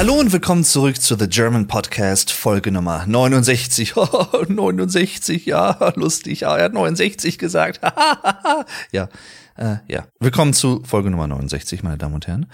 Hallo und willkommen zurück zu The German Podcast, Folge Nummer 69. Oh, 69, ja, lustig. Ja, er hat 69 gesagt. ja, äh, ja. Willkommen zu Folge Nummer 69, meine Damen und Herren.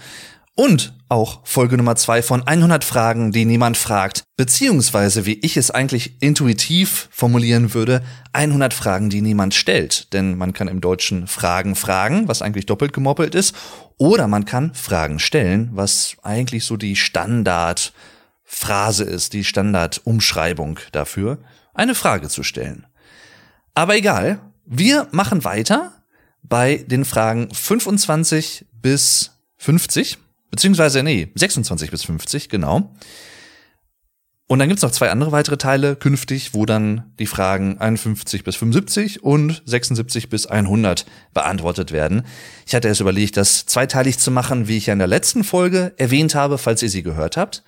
Und auch Folge Nummer zwei von 100 Fragen, die niemand fragt. Beziehungsweise, wie ich es eigentlich intuitiv formulieren würde, 100 Fragen, die niemand stellt. Denn man kann im Deutschen Fragen fragen, was eigentlich doppelt gemoppelt ist. Oder man kann Fragen stellen, was eigentlich so die Standardphrase ist, die Standardumschreibung dafür, eine Frage zu stellen. Aber egal, wir machen weiter bei den Fragen 25 bis 50 beziehungsweise nee, 26 bis 50, genau. Und dann gibt's noch zwei andere weitere Teile künftig, wo dann die Fragen 51 bis 75 und 76 bis 100 beantwortet werden. Ich hatte erst überlegt, das zweiteilig zu machen, wie ich ja in der letzten Folge erwähnt habe, falls ihr sie gehört habt.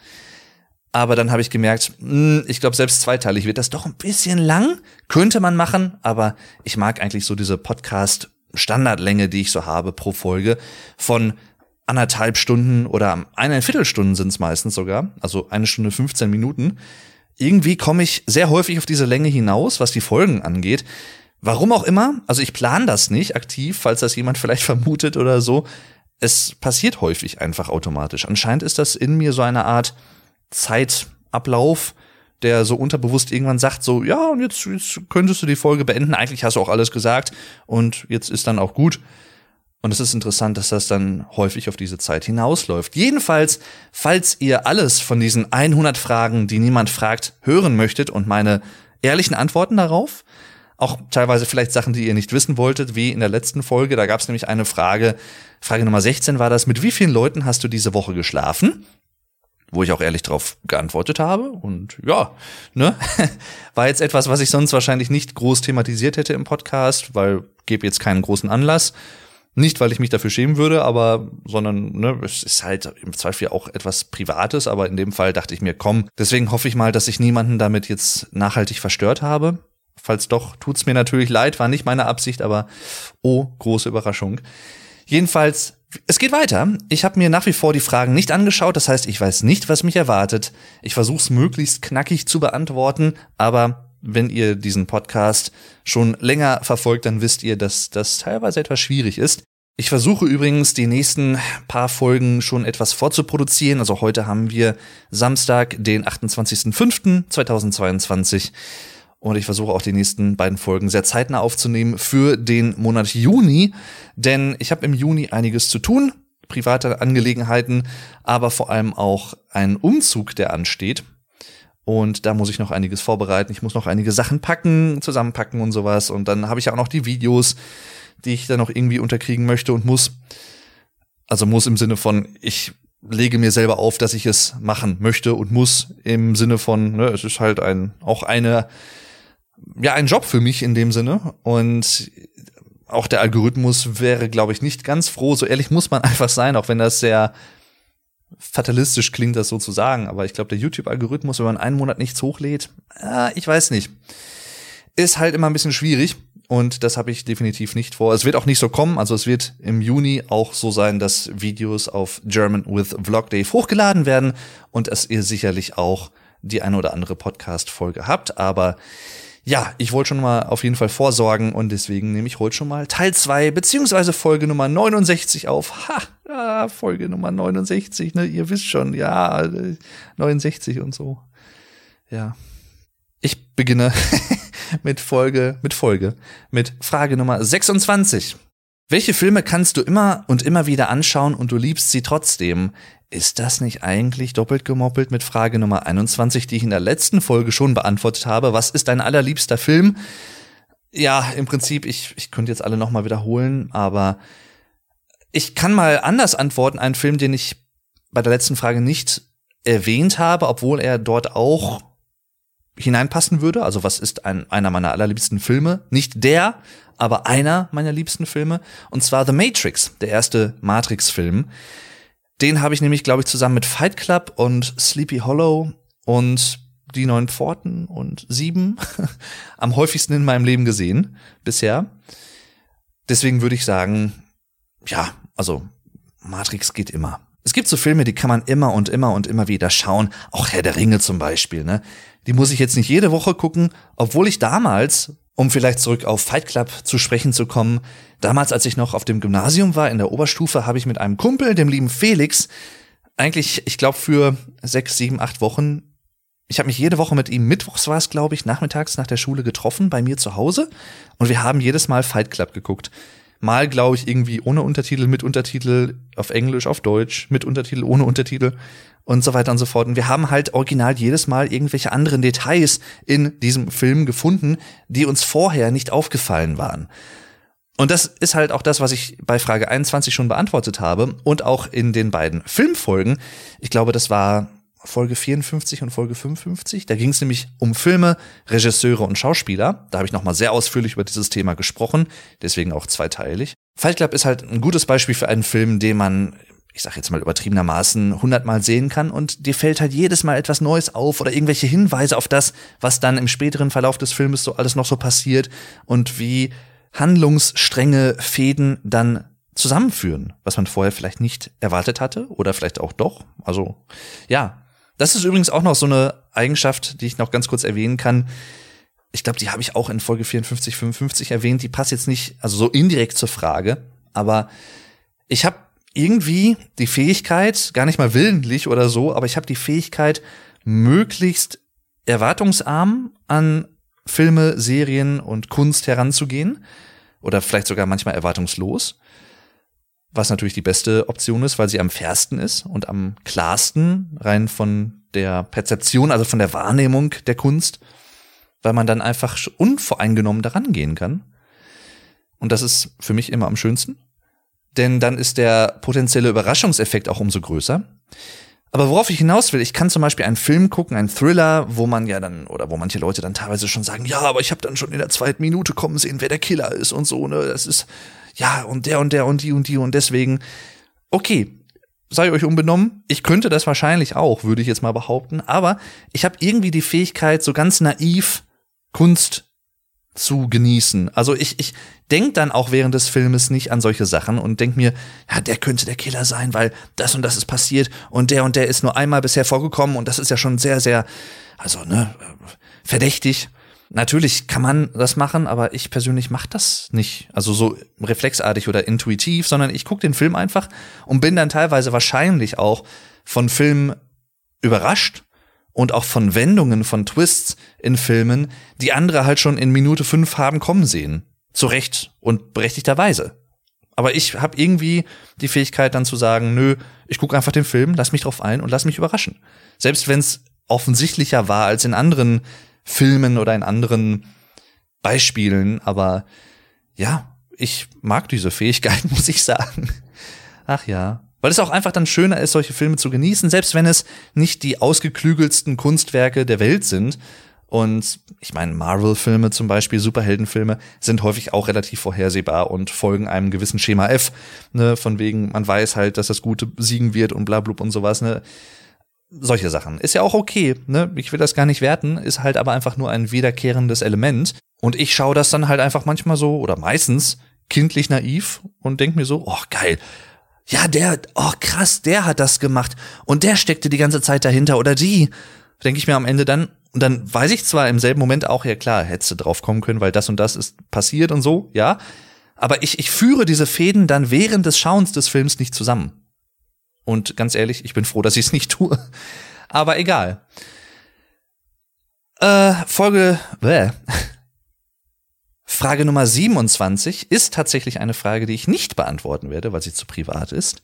Aber dann habe ich gemerkt, hm, ich glaube, selbst zweiteilig wird das doch ein bisschen lang. Könnte man machen, aber ich mag eigentlich so diese Podcast-Standardlänge, die ich so habe pro Folge von anderthalb Stunden oder eine Viertelstunden sind es meistens sogar, also eine Stunde 15 Minuten. Irgendwie komme ich sehr häufig auf diese Länge hinaus, was die Folgen angeht. Warum auch immer, also ich plane das nicht aktiv, falls das jemand vielleicht vermutet oder so. Es passiert häufig einfach automatisch. Anscheinend ist das in mir so eine Art Zeitablauf, der so unterbewusst irgendwann sagt, so, ja, und jetzt, jetzt könntest du die Folge beenden. Eigentlich hast du auch alles gesagt und jetzt ist dann auch gut. Und es ist interessant, dass das dann häufig auf diese Zeit hinausläuft. Jedenfalls, falls ihr alles von diesen 100 Fragen, die niemand fragt, hören möchtet und meine ehrlichen Antworten darauf, auch teilweise vielleicht Sachen, die ihr nicht wissen wolltet, wie in der letzten Folge, da gab es nämlich eine Frage, Frage Nummer 16 war das, mit wie vielen Leuten hast du diese Woche geschlafen? Wo ich auch ehrlich drauf geantwortet habe. Und ja, ne? War jetzt etwas, was ich sonst wahrscheinlich nicht groß thematisiert hätte im Podcast, weil gebe jetzt keinen großen Anlass. Nicht, weil ich mich dafür schämen würde, aber, sondern, ne, es ist halt im Zweifel auch etwas Privates, aber in dem Fall dachte ich mir, komm, deswegen hoffe ich mal, dass ich niemanden damit jetzt nachhaltig verstört habe. Falls doch, tut's mir natürlich leid, war nicht meine Absicht, aber oh, große Überraschung. Jedenfalls, es geht weiter. Ich habe mir nach wie vor die Fragen nicht angeschaut, das heißt, ich weiß nicht, was mich erwartet. Ich versuche es möglichst knackig zu beantworten, aber wenn ihr diesen Podcast schon länger verfolgt, dann wisst ihr, dass das teilweise etwas schwierig ist. Ich versuche übrigens die nächsten paar Folgen schon etwas vorzuproduzieren. Also heute haben wir Samstag, den 28.05.2022. Und ich versuche auch die nächsten beiden Folgen sehr zeitnah aufzunehmen für den Monat Juni. Denn ich habe im Juni einiges zu tun, private Angelegenheiten, aber vor allem auch einen Umzug, der ansteht. Und da muss ich noch einiges vorbereiten. Ich muss noch einige Sachen packen, zusammenpacken und sowas. Und dann habe ich auch noch die Videos die ich dann noch irgendwie unterkriegen möchte und muss. Also muss im Sinne von, ich lege mir selber auf, dass ich es machen möchte und muss im Sinne von, ne, es ist halt ein, auch eine, ja, ein Job für mich in dem Sinne und auch der Algorithmus wäre, glaube ich, nicht ganz froh. So ehrlich muss man einfach sein, auch wenn das sehr fatalistisch klingt, das so zu sagen. Aber ich glaube, der YouTube-Algorithmus, wenn man einen Monat nichts hochlädt, äh, ich weiß nicht, ist halt immer ein bisschen schwierig. Und das habe ich definitiv nicht vor. Es wird auch nicht so kommen. Also es wird im Juni auch so sein, dass Videos auf German with Vlog Dave hochgeladen werden und dass ihr sicherlich auch die eine oder andere Podcast-Folge habt. Aber ja, ich wollte schon mal auf jeden Fall vorsorgen und deswegen nehme ich heute schon mal Teil 2 beziehungsweise Folge Nummer 69 auf. Ha, ah, Folge Nummer 69, ne? Ihr wisst schon, ja, 69 und so. Ja. Ich beginne mit Folge, mit Folge, mit Frage Nummer 26. Welche Filme kannst du immer und immer wieder anschauen und du liebst sie trotzdem? Ist das nicht eigentlich doppelt gemoppelt mit Frage Nummer 21, die ich in der letzten Folge schon beantwortet habe? Was ist dein allerliebster Film? Ja, im Prinzip, ich, ich könnte jetzt alle nochmal wiederholen, aber ich kann mal anders antworten. Ein Film, den ich bei der letzten Frage nicht erwähnt habe, obwohl er dort auch hineinpassen würde. Also was ist ein, einer meiner allerliebsten Filme? Nicht der, aber einer meiner liebsten Filme. Und zwar The Matrix, der erste Matrix-Film. Den habe ich nämlich, glaube ich, zusammen mit Fight Club und Sleepy Hollow und die neuen Pforten und sieben am häufigsten in meinem Leben gesehen bisher. Deswegen würde ich sagen, ja, also Matrix geht immer. Es gibt so Filme, die kann man immer und immer und immer wieder schauen. Auch Herr der Ringe zum Beispiel, ne? Die muss ich jetzt nicht jede Woche gucken, obwohl ich damals, um vielleicht zurück auf Fight Club zu sprechen zu kommen, damals, als ich noch auf dem Gymnasium war, in der Oberstufe, habe ich mit einem Kumpel, dem lieben Felix, eigentlich, ich glaube, für sechs, sieben, acht Wochen ich habe mich jede Woche mit ihm, mittwochs war es, glaube ich, nachmittags nach der Schule getroffen, bei mir zu Hause. Und wir haben jedes Mal Fight Club geguckt. Mal, glaube ich, irgendwie ohne Untertitel, mit Untertitel, auf Englisch, auf Deutsch, mit Untertitel, ohne Untertitel und so weiter und so fort. Und wir haben halt original jedes Mal irgendwelche anderen Details in diesem Film gefunden, die uns vorher nicht aufgefallen waren. Und das ist halt auch das, was ich bei Frage 21 schon beantwortet habe und auch in den beiden Filmfolgen. Ich glaube, das war Folge 54 und Folge 55. Da ging es nämlich um Filme, Regisseure und Schauspieler. Da habe ich nochmal sehr ausführlich über dieses Thema gesprochen, deswegen auch zweiteilig. Fight Club ist halt ein gutes Beispiel für einen Film, den man, ich sag jetzt mal übertriebenermaßen, hundertmal sehen kann und dir fällt halt jedes Mal etwas Neues auf oder irgendwelche Hinweise auf das, was dann im späteren Verlauf des Filmes so alles noch so passiert und wie Handlungsstränge, Fäden dann zusammenführen, was man vorher vielleicht nicht erwartet hatte oder vielleicht auch doch. Also ja, das ist übrigens auch noch so eine Eigenschaft, die ich noch ganz kurz erwähnen kann. Ich glaube, die habe ich auch in Folge 54, 55 erwähnt. Die passt jetzt nicht, also so indirekt zur Frage, aber ich habe irgendwie die Fähigkeit, gar nicht mal willentlich oder so, aber ich habe die Fähigkeit, möglichst erwartungsarm an Filme, Serien und Kunst heranzugehen. Oder vielleicht sogar manchmal erwartungslos was natürlich die beste Option ist, weil sie am fairsten ist und am klarsten rein von der Perzeption, also von der Wahrnehmung der Kunst, weil man dann einfach unvoreingenommen daran gehen kann. Und das ist für mich immer am schönsten, denn dann ist der potenzielle Überraschungseffekt auch umso größer. Aber worauf ich hinaus will, ich kann zum Beispiel einen Film gucken, einen Thriller, wo man ja dann, oder wo manche Leute dann teilweise schon sagen, ja, aber ich habe dann schon in der zweiten Minute kommen sehen, wer der Killer ist und so, ne? Das ist, ja, und der und der und die und die und deswegen, okay, sei euch unbenommen, ich könnte das wahrscheinlich auch, würde ich jetzt mal behaupten, aber ich habe irgendwie die Fähigkeit, so ganz naiv Kunst zu genießen. Also ich, ich denke dann auch während des Filmes nicht an solche Sachen und denk mir, ja, der könnte der Killer sein, weil das und das ist passiert und der und der ist nur einmal bisher vorgekommen und das ist ja schon sehr, sehr, also, ne, verdächtig. Natürlich kann man das machen, aber ich persönlich mache das nicht. Also so reflexartig oder intuitiv, sondern ich gucke den Film einfach und bin dann teilweise wahrscheinlich auch von Filmen überrascht und auch von Wendungen, von Twists in Filmen, die andere halt schon in Minute fünf haben kommen sehen. Zu Recht und berechtigterweise. Aber ich habe irgendwie die Fähigkeit dann zu sagen, nö, ich gucke einfach den Film, lass mich drauf ein und lass mich überraschen. Selbst wenn es offensichtlicher war als in anderen Filmen oder in anderen Beispielen, aber ja, ich mag diese Fähigkeit, muss ich sagen. Ach ja. Weil es auch einfach dann schöner ist, solche Filme zu genießen, selbst wenn es nicht die ausgeklügelsten Kunstwerke der Welt sind. Und ich meine, Marvel-Filme zum Beispiel, Superheldenfilme, sind häufig auch relativ vorhersehbar und folgen einem gewissen Schema F. Ne? Von wegen, man weiß halt, dass das Gute siegen wird und bla, bla und sowas. Ne? Solche Sachen. Ist ja auch okay, ne? Ich will das gar nicht werten, ist halt aber einfach nur ein wiederkehrendes Element. Und ich schaue das dann halt einfach manchmal so oder meistens kindlich naiv und denk mir so, oh geil. Ja, der, oh krass, der hat das gemacht und der steckte die ganze Zeit dahinter oder die. Denke ich mir am Ende dann, und dann weiß ich zwar im selben Moment auch, ja klar, hättest du drauf kommen können, weil das und das ist passiert und so, ja. Aber ich, ich führe diese Fäden dann während des Schauens des Films nicht zusammen. Und ganz ehrlich, ich bin froh, dass ich es nicht tue. Aber egal. Äh, Folge. Bäh. Frage Nummer 27 ist tatsächlich eine Frage, die ich nicht beantworten werde, weil sie zu privat ist.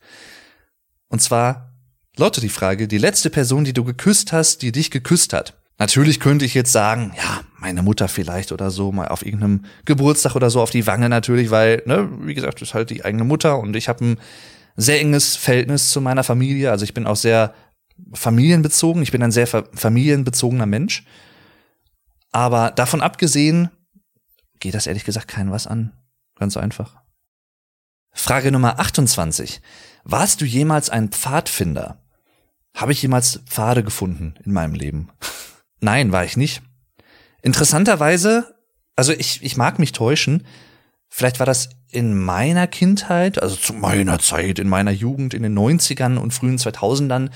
Und zwar lautet die Frage, die letzte Person, die du geküsst hast, die dich geküsst hat. Natürlich könnte ich jetzt sagen, ja, meine Mutter vielleicht oder so, mal auf irgendeinem Geburtstag oder so auf die Wange natürlich, weil, ne, wie gesagt, das ist halt die eigene Mutter und ich habe ein sehr enges Verhältnis zu meiner Familie. Also ich bin auch sehr familienbezogen. Ich bin ein sehr familienbezogener Mensch. Aber davon abgesehen geht das ehrlich gesagt keinem was an. Ganz einfach. Frage Nummer 28. Warst du jemals ein Pfadfinder? Habe ich jemals Pfade gefunden in meinem Leben? Nein, war ich nicht. Interessanterweise, also ich, ich mag mich täuschen, Vielleicht war das in meiner Kindheit, also zu meiner Zeit, in meiner Jugend, in den 90ern und frühen 2000ern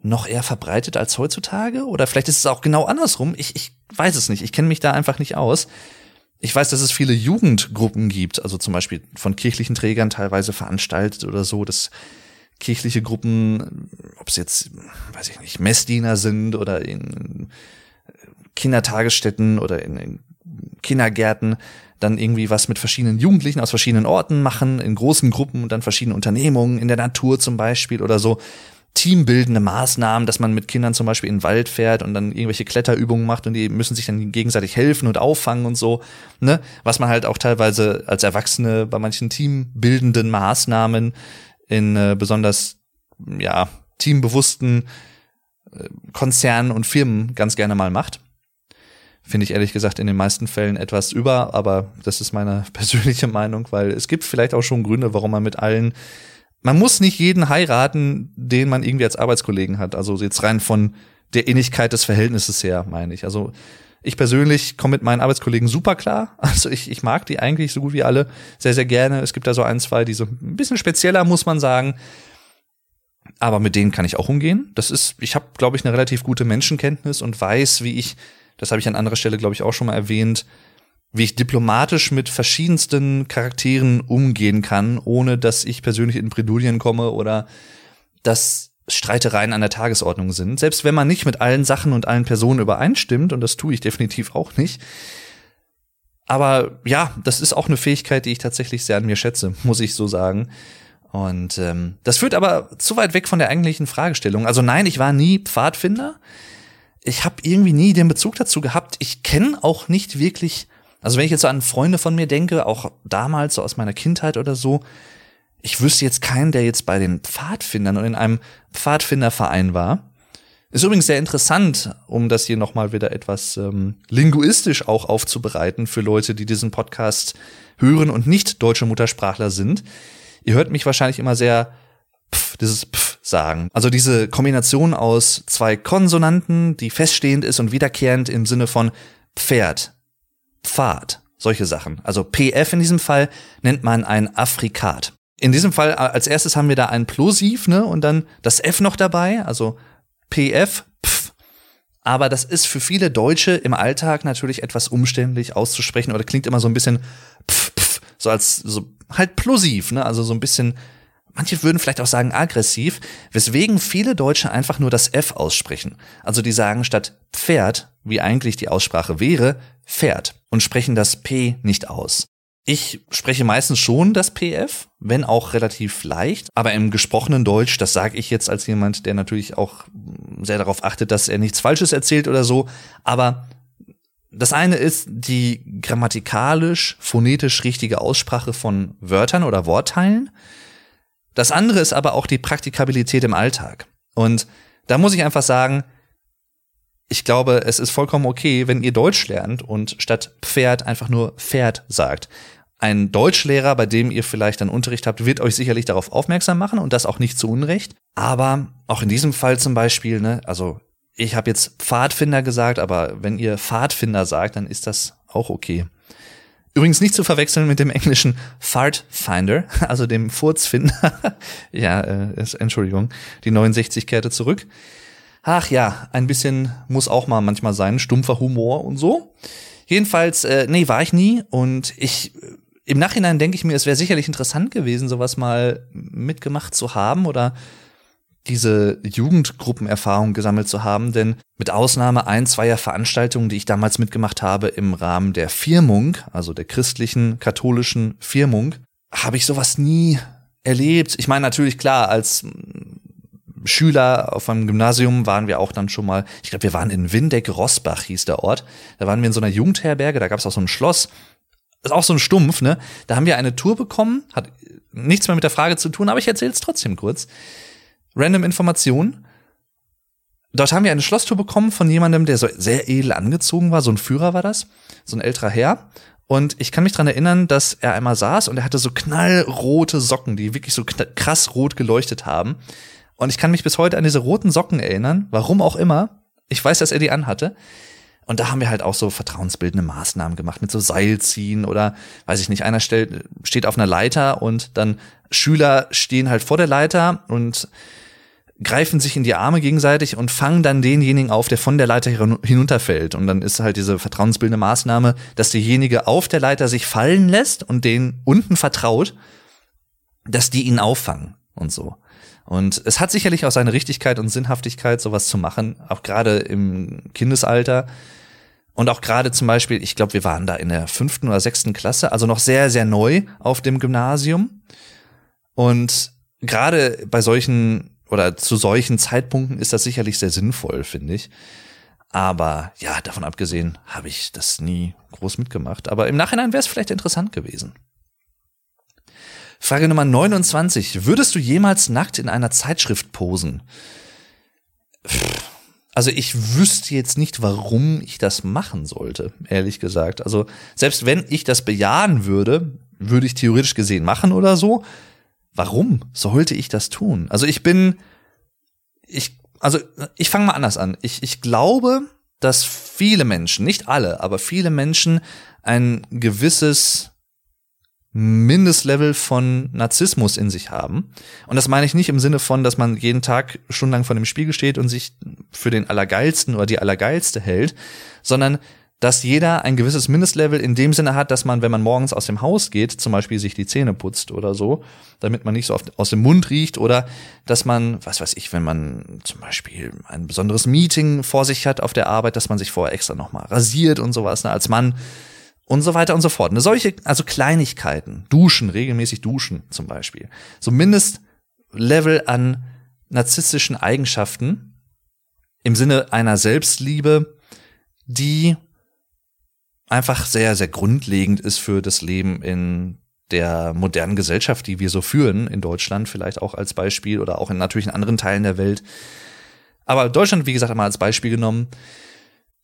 noch eher verbreitet als heutzutage? Oder vielleicht ist es auch genau andersrum. Ich, ich weiß es nicht. Ich kenne mich da einfach nicht aus. Ich weiß, dass es viele Jugendgruppen gibt, also zum Beispiel von kirchlichen Trägern teilweise veranstaltet oder so, dass kirchliche Gruppen, ob es jetzt, weiß ich nicht, Messdiener sind oder in Kindertagesstätten oder in Kindergärten, dann irgendwie was mit verschiedenen Jugendlichen aus verschiedenen Orten machen, in großen Gruppen und dann verschiedene Unternehmungen, in der Natur zum Beispiel oder so teambildende Maßnahmen, dass man mit Kindern zum Beispiel in den Wald fährt und dann irgendwelche Kletterübungen macht und die müssen sich dann gegenseitig helfen und auffangen und so, ne? Was man halt auch teilweise als Erwachsene bei manchen teambildenden Maßnahmen in äh, besonders, ja, teambewussten äh, Konzernen und Firmen ganz gerne mal macht. Finde ich ehrlich gesagt in den meisten Fällen etwas über, aber das ist meine persönliche Meinung, weil es gibt vielleicht auch schon Gründe, warum man mit allen man muss nicht jeden heiraten, den man irgendwie als Arbeitskollegen hat. Also jetzt rein von der Innigkeit des Verhältnisses her, meine ich. Also ich persönlich komme mit meinen Arbeitskollegen super klar. Also ich, ich mag die eigentlich so gut wie alle sehr, sehr gerne. Es gibt da so ein, zwei, die so ein bisschen spezieller, muss man sagen. Aber mit denen kann ich auch umgehen. Das ist, ich habe, glaube ich, eine relativ gute Menschenkenntnis und weiß, wie ich, das habe ich an anderer Stelle, glaube ich, auch schon mal erwähnt, wie ich diplomatisch mit verschiedensten Charakteren umgehen kann, ohne dass ich persönlich in Bredouillen komme oder dass Streitereien an der Tagesordnung sind. Selbst wenn man nicht mit allen Sachen und allen Personen übereinstimmt, und das tue ich definitiv auch nicht. Aber ja, das ist auch eine Fähigkeit, die ich tatsächlich sehr an mir schätze, muss ich so sagen. Und ähm, das führt aber zu weit weg von der eigentlichen Fragestellung. Also nein, ich war nie Pfadfinder. Ich habe irgendwie nie den Bezug dazu gehabt. Ich kenne auch nicht wirklich also wenn ich jetzt so an Freunde von mir denke, auch damals so aus meiner Kindheit oder so, ich wüsste jetzt keinen, der jetzt bei den Pfadfindern und in einem Pfadfinderverein war. Ist übrigens sehr interessant, um das hier nochmal wieder etwas ähm, linguistisch auch aufzubereiten für Leute, die diesen Podcast hören und nicht deutsche Muttersprachler sind. Ihr hört mich wahrscheinlich immer sehr pf, dieses pf sagen. Also diese Kombination aus zwei Konsonanten, die feststehend ist und wiederkehrend im Sinne von Pferd, Pfad, solche Sachen. Also PF in diesem Fall nennt man ein Afrikat. In diesem Fall als erstes haben wir da ein Plosiv, ne, und dann das F noch dabei, also PF, pf. Aber das ist für viele Deutsche im Alltag natürlich etwas umständlich auszusprechen oder klingt immer so ein bisschen pf, pf, so als so halt plosiv, ne, also so ein bisschen Manche würden vielleicht auch sagen aggressiv, weswegen viele Deutsche einfach nur das F aussprechen. Also die sagen statt Pferd, wie eigentlich die Aussprache wäre, Pferd und sprechen das P nicht aus. Ich spreche meistens schon das PF, wenn auch relativ leicht, aber im gesprochenen Deutsch, das sage ich jetzt als jemand, der natürlich auch sehr darauf achtet, dass er nichts Falsches erzählt oder so, aber das eine ist die grammatikalisch, phonetisch richtige Aussprache von Wörtern oder Wortteilen. Das andere ist aber auch die Praktikabilität im Alltag. Und da muss ich einfach sagen, ich glaube, es ist vollkommen okay, wenn ihr Deutsch lernt und statt Pferd einfach nur Pferd sagt. Ein Deutschlehrer, bei dem ihr vielleicht einen Unterricht habt, wird euch sicherlich darauf aufmerksam machen und das auch nicht zu Unrecht. Aber auch in diesem Fall zum Beispiel, ne, also ich habe jetzt Pfadfinder gesagt, aber wenn ihr Pfadfinder sagt, dann ist das auch okay. Übrigens nicht zu verwechseln mit dem englischen Fart Finder, also dem Furzfinder. ja, äh, Entschuldigung, die 69 kehrte zurück. Ach ja, ein bisschen muss auch mal manchmal sein, stumpfer Humor und so. Jedenfalls, äh, nee, war ich nie und ich im Nachhinein denke ich mir, es wäre sicherlich interessant gewesen, sowas mal mitgemacht zu haben oder diese Jugendgruppenerfahrung gesammelt zu haben, denn mit Ausnahme ein, zweier Veranstaltungen, die ich damals mitgemacht habe im Rahmen der Firmung, also der christlichen, katholischen Firmung, habe ich sowas nie erlebt. Ich meine natürlich klar, als Schüler auf einem Gymnasium waren wir auch dann schon mal, ich glaube, wir waren in Windeck-Rosbach, hieß der Ort. Da waren wir in so einer Jugendherberge, da gab es auch so ein Schloss. ist auch so ein Stumpf, ne? Da haben wir eine Tour bekommen, hat nichts mehr mit der Frage zu tun, aber ich erzähle es trotzdem kurz random Information. Dort haben wir eine Schlosstour bekommen von jemandem, der so sehr edel angezogen war. So ein Führer war das. So ein älterer Herr. Und ich kann mich dran erinnern, dass er einmal saß und er hatte so knallrote Socken, die wirklich so krass rot geleuchtet haben. Und ich kann mich bis heute an diese roten Socken erinnern, warum auch immer. Ich weiß, dass er die anhatte. Und da haben wir halt auch so vertrauensbildende Maßnahmen gemacht mit so Seilziehen oder weiß ich nicht, einer stellt, steht auf einer Leiter und dann Schüler stehen halt vor der Leiter und greifen sich in die Arme gegenseitig und fangen dann denjenigen auf, der von der Leiter hinunterfällt. Und dann ist halt diese vertrauensbildende Maßnahme, dass derjenige auf der Leiter sich fallen lässt und den unten vertraut, dass die ihn auffangen und so. Und es hat sicherlich auch seine Richtigkeit und Sinnhaftigkeit, sowas zu machen, auch gerade im Kindesalter. Und auch gerade zum Beispiel, ich glaube, wir waren da in der fünften oder sechsten Klasse, also noch sehr, sehr neu auf dem Gymnasium. Und gerade bei solchen oder zu solchen Zeitpunkten ist das sicherlich sehr sinnvoll, finde ich. Aber ja, davon abgesehen habe ich das nie groß mitgemacht. Aber im Nachhinein wäre es vielleicht interessant gewesen. Frage Nummer 29. Würdest du jemals nackt in einer Zeitschrift posen? Also ich wüsste jetzt nicht, warum ich das machen sollte, ehrlich gesagt. Also selbst wenn ich das bejahen würde, würde ich theoretisch gesehen machen oder so warum sollte ich das tun? Also ich bin, ich, also ich fange mal anders an. Ich, ich glaube, dass viele Menschen, nicht alle, aber viele Menschen ein gewisses Mindestlevel von Narzissmus in sich haben. Und das meine ich nicht im Sinne von, dass man jeden Tag stundenlang vor dem Spiegel steht und sich für den Allergeilsten oder die Allergeilste hält, sondern dass jeder ein gewisses Mindestlevel in dem Sinne hat, dass man, wenn man morgens aus dem Haus geht, zum Beispiel sich die Zähne putzt oder so, damit man nicht so oft aus dem Mund riecht oder dass man, was weiß ich, wenn man zum Beispiel ein besonderes Meeting vor sich hat auf der Arbeit, dass man sich vorher extra nochmal rasiert und sowas, ne, als Mann und so weiter und so fort. Ne, solche, also Kleinigkeiten, duschen, regelmäßig duschen zum Beispiel. So Mindestlevel an narzisstischen Eigenschaften im Sinne einer Selbstliebe, die einfach sehr, sehr grundlegend ist für das Leben in der modernen Gesellschaft, die wir so führen, in Deutschland vielleicht auch als Beispiel oder auch in natürlich in anderen Teilen der Welt. Aber Deutschland, wie gesagt, einmal als Beispiel genommen.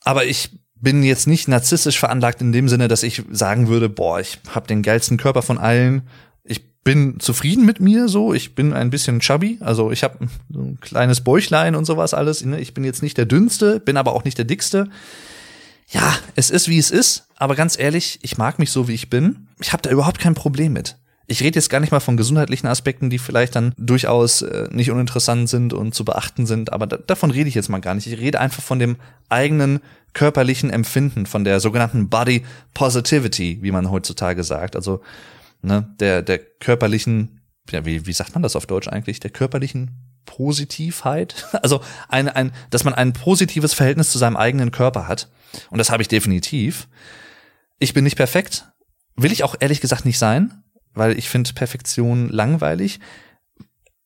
Aber ich bin jetzt nicht narzisstisch veranlagt in dem Sinne, dass ich sagen würde, boah, ich habe den geilsten Körper von allen. Ich bin zufrieden mit mir so. Ich bin ein bisschen chubby, also ich habe ein kleines Bäuchlein und sowas alles. Ne? Ich bin jetzt nicht der dünnste, bin aber auch nicht der dickste ja, es ist wie es ist, aber ganz ehrlich, ich mag mich so, wie ich bin. Ich habe da überhaupt kein Problem mit. Ich rede jetzt gar nicht mal von gesundheitlichen Aspekten, die vielleicht dann durchaus äh, nicht uninteressant sind und zu beachten sind, aber da, davon rede ich jetzt mal gar nicht. Ich rede einfach von dem eigenen körperlichen Empfinden, von der sogenannten Body Positivity, wie man heutzutage sagt. Also ne, der, der körperlichen, ja, wie, wie sagt man das auf Deutsch eigentlich? Der körperlichen Positivheit. Also ein, ein, dass man ein positives Verhältnis zu seinem eigenen Körper hat. Und das habe ich definitiv. Ich bin nicht perfekt. Will ich auch ehrlich gesagt nicht sein, weil ich finde Perfektion langweilig.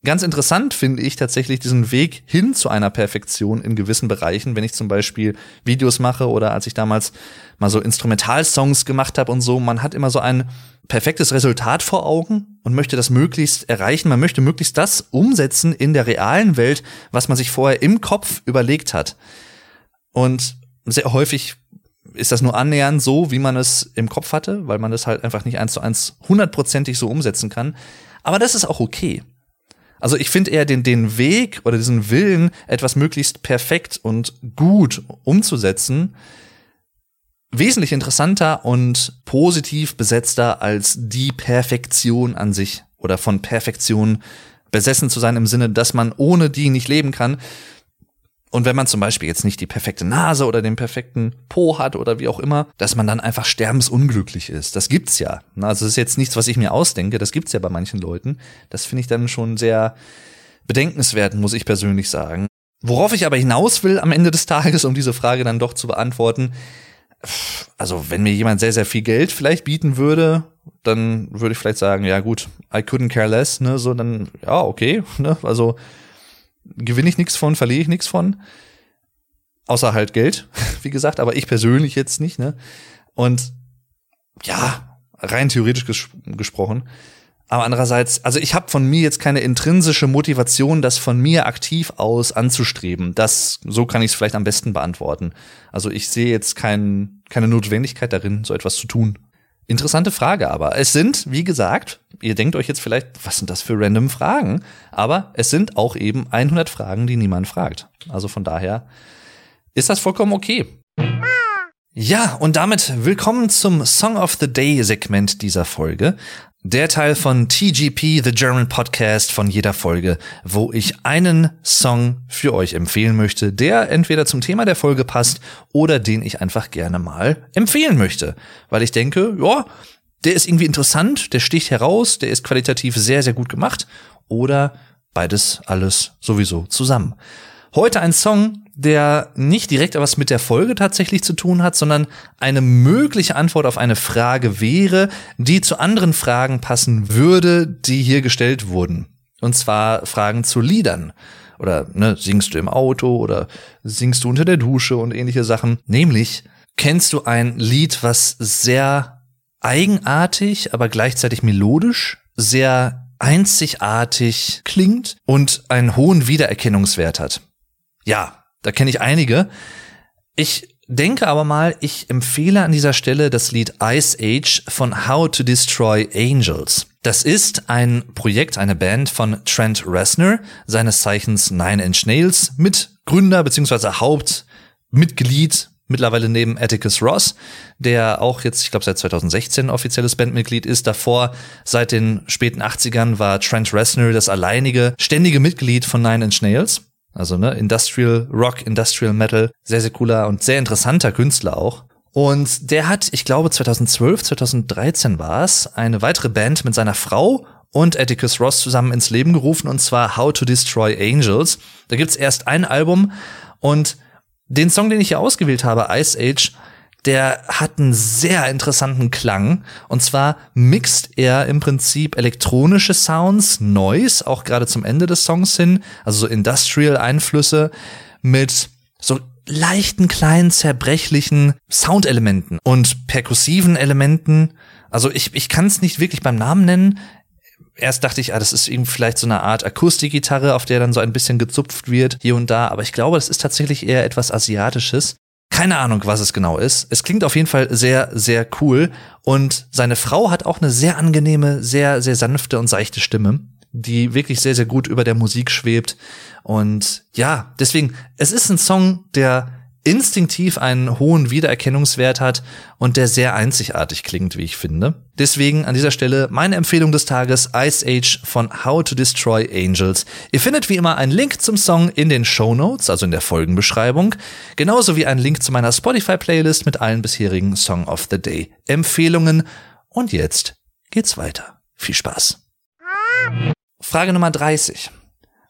Ganz interessant finde ich tatsächlich diesen Weg hin zu einer Perfektion in gewissen Bereichen, wenn ich zum Beispiel Videos mache oder als ich damals mal so Instrumentalsongs gemacht habe und so. Man hat immer so ein perfektes Resultat vor Augen und möchte das möglichst erreichen. Man möchte möglichst das umsetzen in der realen Welt, was man sich vorher im Kopf überlegt hat. Und sehr häufig ist das nur annähernd so, wie man es im Kopf hatte, weil man das halt einfach nicht eins zu eins hundertprozentig so umsetzen kann. Aber das ist auch okay. Also ich finde eher den, den Weg oder diesen Willen, etwas möglichst perfekt und gut umzusetzen, wesentlich interessanter und positiv besetzter als die Perfektion an sich oder von Perfektion besessen zu sein im Sinne, dass man ohne die nicht leben kann. Und wenn man zum Beispiel jetzt nicht die perfekte Nase oder den perfekten Po hat oder wie auch immer, dass man dann einfach sterbensunglücklich ist. Das gibt's ja. Also das ist jetzt nichts, was ich mir ausdenke. Das gibt's ja bei manchen Leuten. Das finde ich dann schon sehr bedenkenswert, muss ich persönlich sagen. Worauf ich aber hinaus will am Ende des Tages, um diese Frage dann doch zu beantworten, also wenn mir jemand sehr, sehr viel Geld vielleicht bieten würde, dann würde ich vielleicht sagen, ja gut, I couldn't care less, ne, so dann, ja, okay, ne, also gewinne ich nichts von, verliere ich nichts von. Außer halt Geld, wie gesagt, aber ich persönlich jetzt nicht, ne? Und ja, rein theoretisch ges gesprochen. Aber andererseits, also ich habe von mir jetzt keine intrinsische Motivation, das von mir aktiv aus anzustreben. Das, so kann ich es vielleicht am besten beantworten. Also ich sehe jetzt kein, keine Notwendigkeit darin, so etwas zu tun. Interessante Frage aber. Es sind, wie gesagt, ihr denkt euch jetzt vielleicht, was sind das für random Fragen? Aber es sind auch eben 100 Fragen, die niemand fragt. Also von daher ist das vollkommen okay. Ja, und damit willkommen zum Song of the Day Segment dieser Folge. Der Teil von TGP, The German Podcast von jeder Folge, wo ich einen Song für euch empfehlen möchte, der entweder zum Thema der Folge passt oder den ich einfach gerne mal empfehlen möchte. Weil ich denke, ja, der ist irgendwie interessant, der sticht heraus, der ist qualitativ sehr, sehr gut gemacht oder beides alles sowieso zusammen. Heute ein Song, der nicht direkt etwas mit der Folge tatsächlich zu tun hat, sondern eine mögliche Antwort auf eine Frage wäre, die zu anderen Fragen passen würde, die hier gestellt wurden. Und zwar Fragen zu Liedern. Oder ne, singst du im Auto oder singst du unter der Dusche und ähnliche Sachen. Nämlich, kennst du ein Lied, was sehr eigenartig, aber gleichzeitig melodisch, sehr einzigartig klingt und einen hohen Wiedererkennungswert hat? Ja, da kenne ich einige. Ich denke aber mal, ich empfehle an dieser Stelle das Lied Ice Age von How to Destroy Angels. Das ist ein Projekt, eine Band von Trent Reznor, seines Zeichens Nine Inch Nails, Mitgründer bzw. Hauptmitglied mittlerweile neben Atticus Ross, der auch jetzt, ich glaube, seit 2016 offizielles Bandmitglied ist. Davor, seit den späten 80ern, war Trent Reznor das alleinige, ständige Mitglied von Nine Inch Nails. Also ne, Industrial Rock, Industrial Metal, sehr, sehr cooler und sehr interessanter Künstler auch. Und der hat, ich glaube 2012, 2013 war es, eine weitere Band mit seiner Frau und Atticus Ross zusammen ins Leben gerufen, und zwar How to Destroy Angels. Da gibt's erst ein Album und den Song, den ich hier ausgewählt habe, Ice Age, der hat einen sehr interessanten Klang. Und zwar mixt er im Prinzip elektronische Sounds, Noise, auch gerade zum Ende des Songs hin, also so Industrial-Einflüsse mit so leichten, kleinen, zerbrechlichen Soundelementen und perkussiven Elementen. Also ich, ich kann es nicht wirklich beim Namen nennen. Erst dachte ich, ah, das ist irgendwie vielleicht so eine Art Akustikgitarre, auf der dann so ein bisschen gezupft wird, hier und da. Aber ich glaube, das ist tatsächlich eher etwas Asiatisches. Keine Ahnung, was es genau ist. Es klingt auf jeden Fall sehr, sehr cool. Und seine Frau hat auch eine sehr angenehme, sehr, sehr sanfte und seichte Stimme, die wirklich sehr, sehr gut über der Musik schwebt. Und ja, deswegen, es ist ein Song, der instinktiv einen hohen Wiedererkennungswert hat und der sehr einzigartig klingt, wie ich finde. Deswegen an dieser Stelle meine Empfehlung des Tages Ice Age von How to Destroy Angels. Ihr findet wie immer einen Link zum Song in den Show Notes, also in der Folgenbeschreibung, genauso wie einen Link zu meiner Spotify Playlist mit allen bisherigen Song of the Day Empfehlungen. Und jetzt geht's weiter. Viel Spaß. Frage Nummer 30.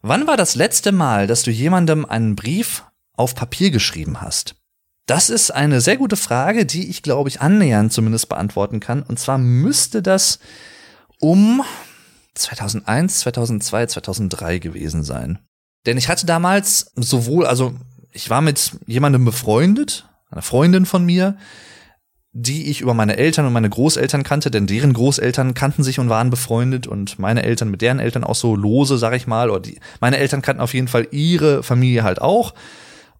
Wann war das letzte Mal, dass du jemandem einen Brief auf Papier geschrieben hast? Das ist eine sehr gute Frage, die ich, glaube ich, annähernd zumindest beantworten kann. Und zwar müsste das um 2001, 2002, 2003 gewesen sein. Denn ich hatte damals sowohl, also ich war mit jemandem befreundet, einer Freundin von mir, die ich über meine Eltern und meine Großeltern kannte, denn deren Großeltern kannten sich und waren befreundet und meine Eltern mit deren Eltern auch so lose, sag ich mal, oder die, meine Eltern kannten auf jeden Fall ihre Familie halt auch.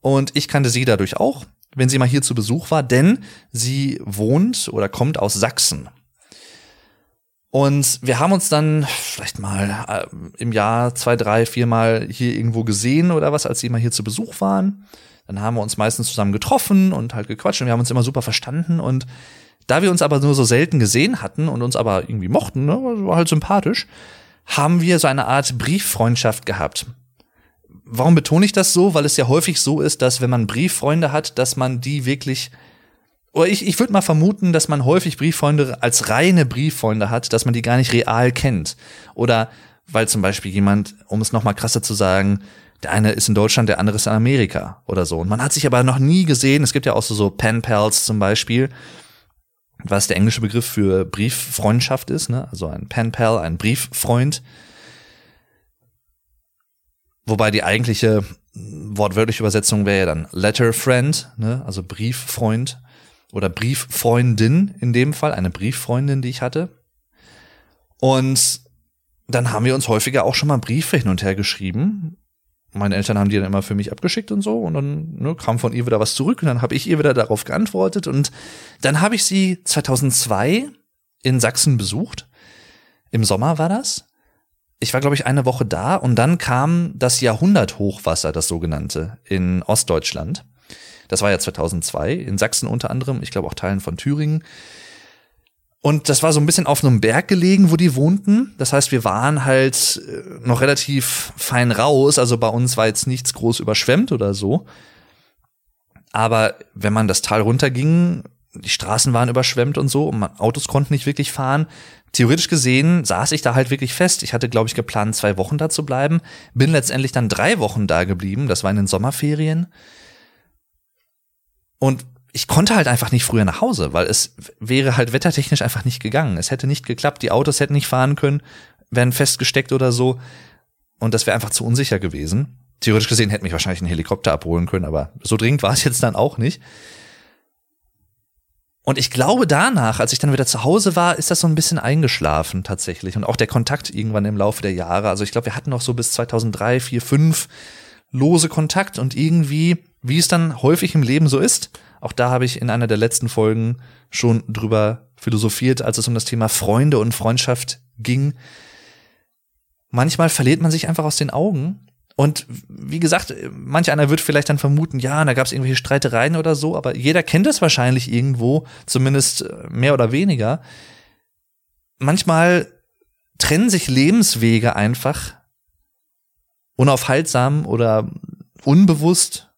Und ich kannte sie dadurch auch, wenn sie mal hier zu Besuch war, denn sie wohnt oder kommt aus Sachsen. Und wir haben uns dann vielleicht mal äh, im Jahr zwei, drei, vier Mal hier irgendwo gesehen oder was, als sie mal hier zu Besuch waren. Dann haben wir uns meistens zusammen getroffen und halt gequatscht und wir haben uns immer super verstanden. Und da wir uns aber nur so selten gesehen hatten und uns aber irgendwie mochten, ne, war halt sympathisch, haben wir so eine Art Brieffreundschaft gehabt. Warum betone ich das so? Weil es ja häufig so ist, dass wenn man Brieffreunde hat, dass man die wirklich oder ich, ich würde mal vermuten, dass man häufig Brieffreunde als reine Brieffreunde hat, dass man die gar nicht real kennt. Oder weil zum Beispiel jemand, um es noch mal krasser zu sagen, der eine ist in Deutschland, der andere ist in Amerika oder so. Und man hat sich aber noch nie gesehen. Es gibt ja auch so, so Pen Pals zum Beispiel, was der englische Begriff für Brieffreundschaft ist. Ne? Also ein Pen Pal, ein Brieffreund. Wobei die eigentliche wortwörtliche Übersetzung wäre ja dann Letter Friend, ne? also Brieffreund oder Brieffreundin in dem Fall, eine Brieffreundin, die ich hatte. Und dann haben wir uns häufiger auch schon mal Briefe hin und her geschrieben. Meine Eltern haben die dann immer für mich abgeschickt und so und dann ne, kam von ihr wieder was zurück und dann habe ich ihr wieder darauf geantwortet und dann habe ich sie 2002 in Sachsen besucht. Im Sommer war das ich war, glaube ich, eine Woche da und dann kam das Jahrhunderthochwasser, das sogenannte, in Ostdeutschland. Das war ja 2002 in Sachsen unter anderem, ich glaube auch Teilen von Thüringen. Und das war so ein bisschen auf einem Berg gelegen, wo die wohnten. Das heißt, wir waren halt äh, noch relativ fein raus. Also bei uns war jetzt nichts groß überschwemmt oder so. Aber wenn man das Tal runterging, die Straßen waren überschwemmt und so und man, Autos konnten nicht wirklich fahren. Theoretisch gesehen saß ich da halt wirklich fest. Ich hatte, glaube ich, geplant, zwei Wochen da zu bleiben. Bin letztendlich dann drei Wochen da geblieben. Das war in den Sommerferien. Und ich konnte halt einfach nicht früher nach Hause, weil es wäre halt wettertechnisch einfach nicht gegangen. Es hätte nicht geklappt, die Autos hätten nicht fahren können, wären festgesteckt oder so. Und das wäre einfach zu unsicher gewesen. Theoretisch gesehen hätte mich wahrscheinlich ein Helikopter abholen können, aber so dringend war es jetzt dann auch nicht. Und ich glaube danach, als ich dann wieder zu Hause war, ist das so ein bisschen eingeschlafen tatsächlich. Und auch der Kontakt irgendwann im Laufe der Jahre. Also ich glaube, wir hatten noch so bis 2003, 4, 5 lose Kontakt und irgendwie, wie es dann häufig im Leben so ist, auch da habe ich in einer der letzten Folgen schon drüber philosophiert, als es um das Thema Freunde und Freundschaft ging. Manchmal verliert man sich einfach aus den Augen. Und wie gesagt, manch einer wird vielleicht dann vermuten, ja, da gab es irgendwelche Streitereien oder so, aber jeder kennt das wahrscheinlich irgendwo, zumindest mehr oder weniger. Manchmal trennen sich Lebenswege einfach unaufhaltsam oder unbewusst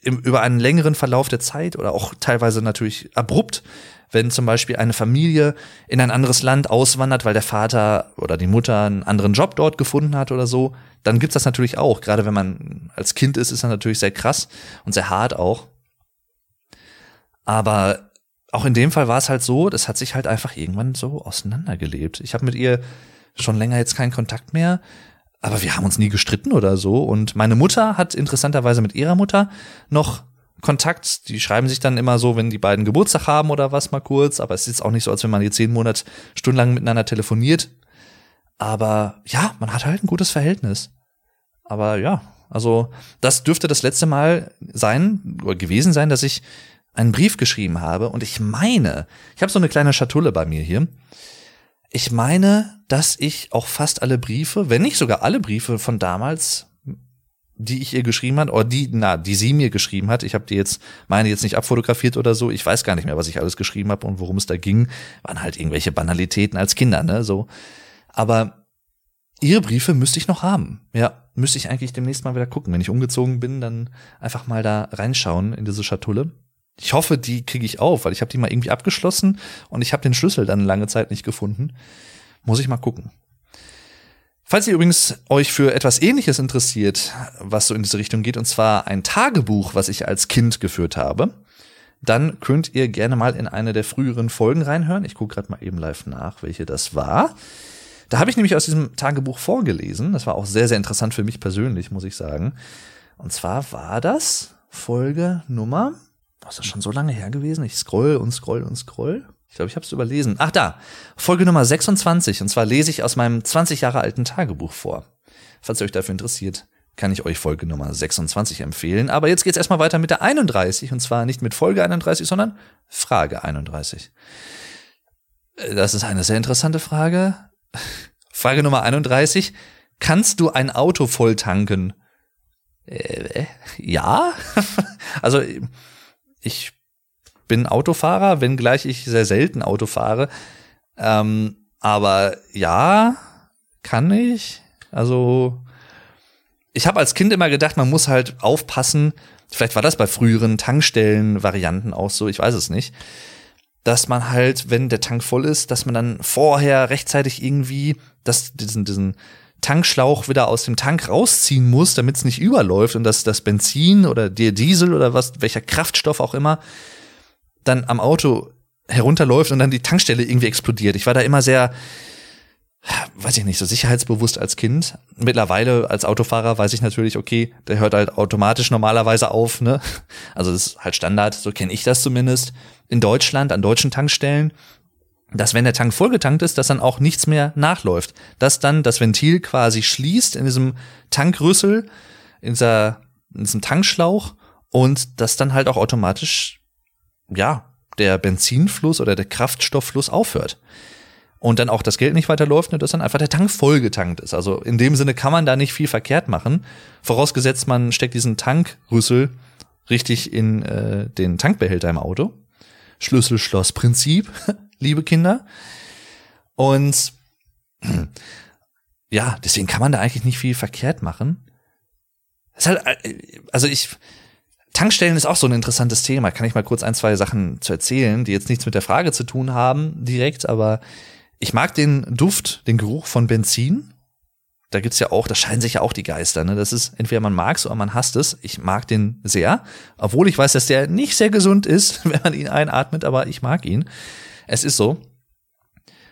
im, über einen längeren Verlauf der Zeit oder auch teilweise natürlich abrupt, wenn zum Beispiel eine Familie in ein anderes Land auswandert, weil der Vater oder die Mutter einen anderen Job dort gefunden hat oder so, dann gibt's das natürlich auch. Gerade wenn man als Kind ist, ist das natürlich sehr krass und sehr hart auch. Aber auch in dem Fall war es halt so, das hat sich halt einfach irgendwann so auseinandergelebt. Ich habe mit ihr schon länger jetzt keinen Kontakt mehr aber wir haben uns nie gestritten oder so. Und meine Mutter hat interessanterweise mit ihrer Mutter noch Kontakt. Die schreiben sich dann immer so, wenn die beiden Geburtstag haben oder was mal kurz. Aber es ist auch nicht so, als wenn man jetzt jeden Monat stundenlang miteinander telefoniert. Aber ja, man hat halt ein gutes Verhältnis. Aber ja, also das dürfte das letzte Mal sein oder gewesen sein, dass ich einen Brief geschrieben habe. Und ich meine, ich habe so eine kleine Schatulle bei mir hier ich meine, dass ich auch fast alle Briefe, wenn nicht sogar alle Briefe von damals, die ich ihr geschrieben hat, oder die, na, die sie mir geschrieben hat, ich habe die jetzt, meine jetzt nicht abfotografiert oder so, ich weiß gar nicht mehr, was ich alles geschrieben habe und worum es da ging, waren halt irgendwelche Banalitäten als Kinder, ne, so. Aber ihre Briefe müsste ich noch haben. Ja, müsste ich eigentlich demnächst mal wieder gucken. Wenn ich umgezogen bin, dann einfach mal da reinschauen in diese Schatulle. Ich hoffe, die kriege ich auf, weil ich habe die mal irgendwie abgeschlossen und ich habe den Schlüssel dann lange Zeit nicht gefunden. Muss ich mal gucken. Falls ihr übrigens euch für etwas ähnliches interessiert, was so in diese Richtung geht, und zwar ein Tagebuch, was ich als Kind geführt habe, dann könnt ihr gerne mal in eine der früheren Folgen reinhören. Ich gucke gerade mal eben live nach, welche das war. Da habe ich nämlich aus diesem Tagebuch vorgelesen. Das war auch sehr, sehr interessant für mich persönlich, muss ich sagen. Und zwar war das Folge Nummer ist das schon so lange her gewesen? Ich scroll und scroll und scroll. Ich glaube, ich habe es überlesen. Ach da, Folge Nummer 26. Und zwar lese ich aus meinem 20 Jahre alten Tagebuch vor. Falls ihr euch dafür interessiert, kann ich euch Folge Nummer 26 empfehlen. Aber jetzt geht's erstmal weiter mit der 31. Und zwar nicht mit Folge 31, sondern Frage 31. Das ist eine sehr interessante Frage. Frage Nummer 31. Kannst du ein Auto voll tanken? Äh, ja. also ich bin Autofahrer, wenngleich ich sehr selten Auto fahre. Ähm, aber ja, kann ich. Also ich habe als Kind immer gedacht, man muss halt aufpassen. Vielleicht war das bei früheren Tankstellen-Varianten auch so, ich weiß es nicht. Dass man halt, wenn der Tank voll ist, dass man dann vorher rechtzeitig irgendwie das, diesen, diesen Tankschlauch wieder aus dem Tank rausziehen muss, damit es nicht überläuft und dass das Benzin oder der Diesel oder was, welcher Kraftstoff auch immer, dann am Auto herunterläuft und dann die Tankstelle irgendwie explodiert. Ich war da immer sehr, weiß ich nicht, so sicherheitsbewusst als Kind. Mittlerweile als Autofahrer weiß ich natürlich, okay, der hört halt automatisch normalerweise auf, ne? Also das ist halt Standard, so kenne ich das zumindest. In Deutschland, an deutschen Tankstellen dass wenn der Tank vollgetankt ist, dass dann auch nichts mehr nachläuft. Dass dann das Ventil quasi schließt in diesem Tankrüssel, in, dieser, in diesem Tankschlauch und dass dann halt auch automatisch, ja, der Benzinfluss oder der Kraftstofffluss aufhört. Und dann auch das Geld nicht weiterläuft, dass dann einfach der Tank vollgetankt ist. Also in dem Sinne kann man da nicht viel verkehrt machen. Vorausgesetzt, man steckt diesen Tankrüssel richtig in äh, den Tankbehälter im Auto. Schlüssel-Schloss-Prinzip, liebe Kinder. Und ja, deswegen kann man da eigentlich nicht viel verkehrt machen. halt, äh, also ich, Tankstellen ist auch so ein interessantes Thema. Kann ich mal kurz ein, zwei Sachen zu erzählen, die jetzt nichts mit der Frage zu tun haben direkt, aber ich mag den Duft, den Geruch von Benzin. Da gibt's ja auch, da scheinen sich ja auch die Geister. Ne? Das ist entweder man mag's oder man hasst es. Ich mag den sehr, obwohl ich weiß, dass der nicht sehr gesund ist, wenn man ihn einatmet, aber ich mag ihn. Es ist so.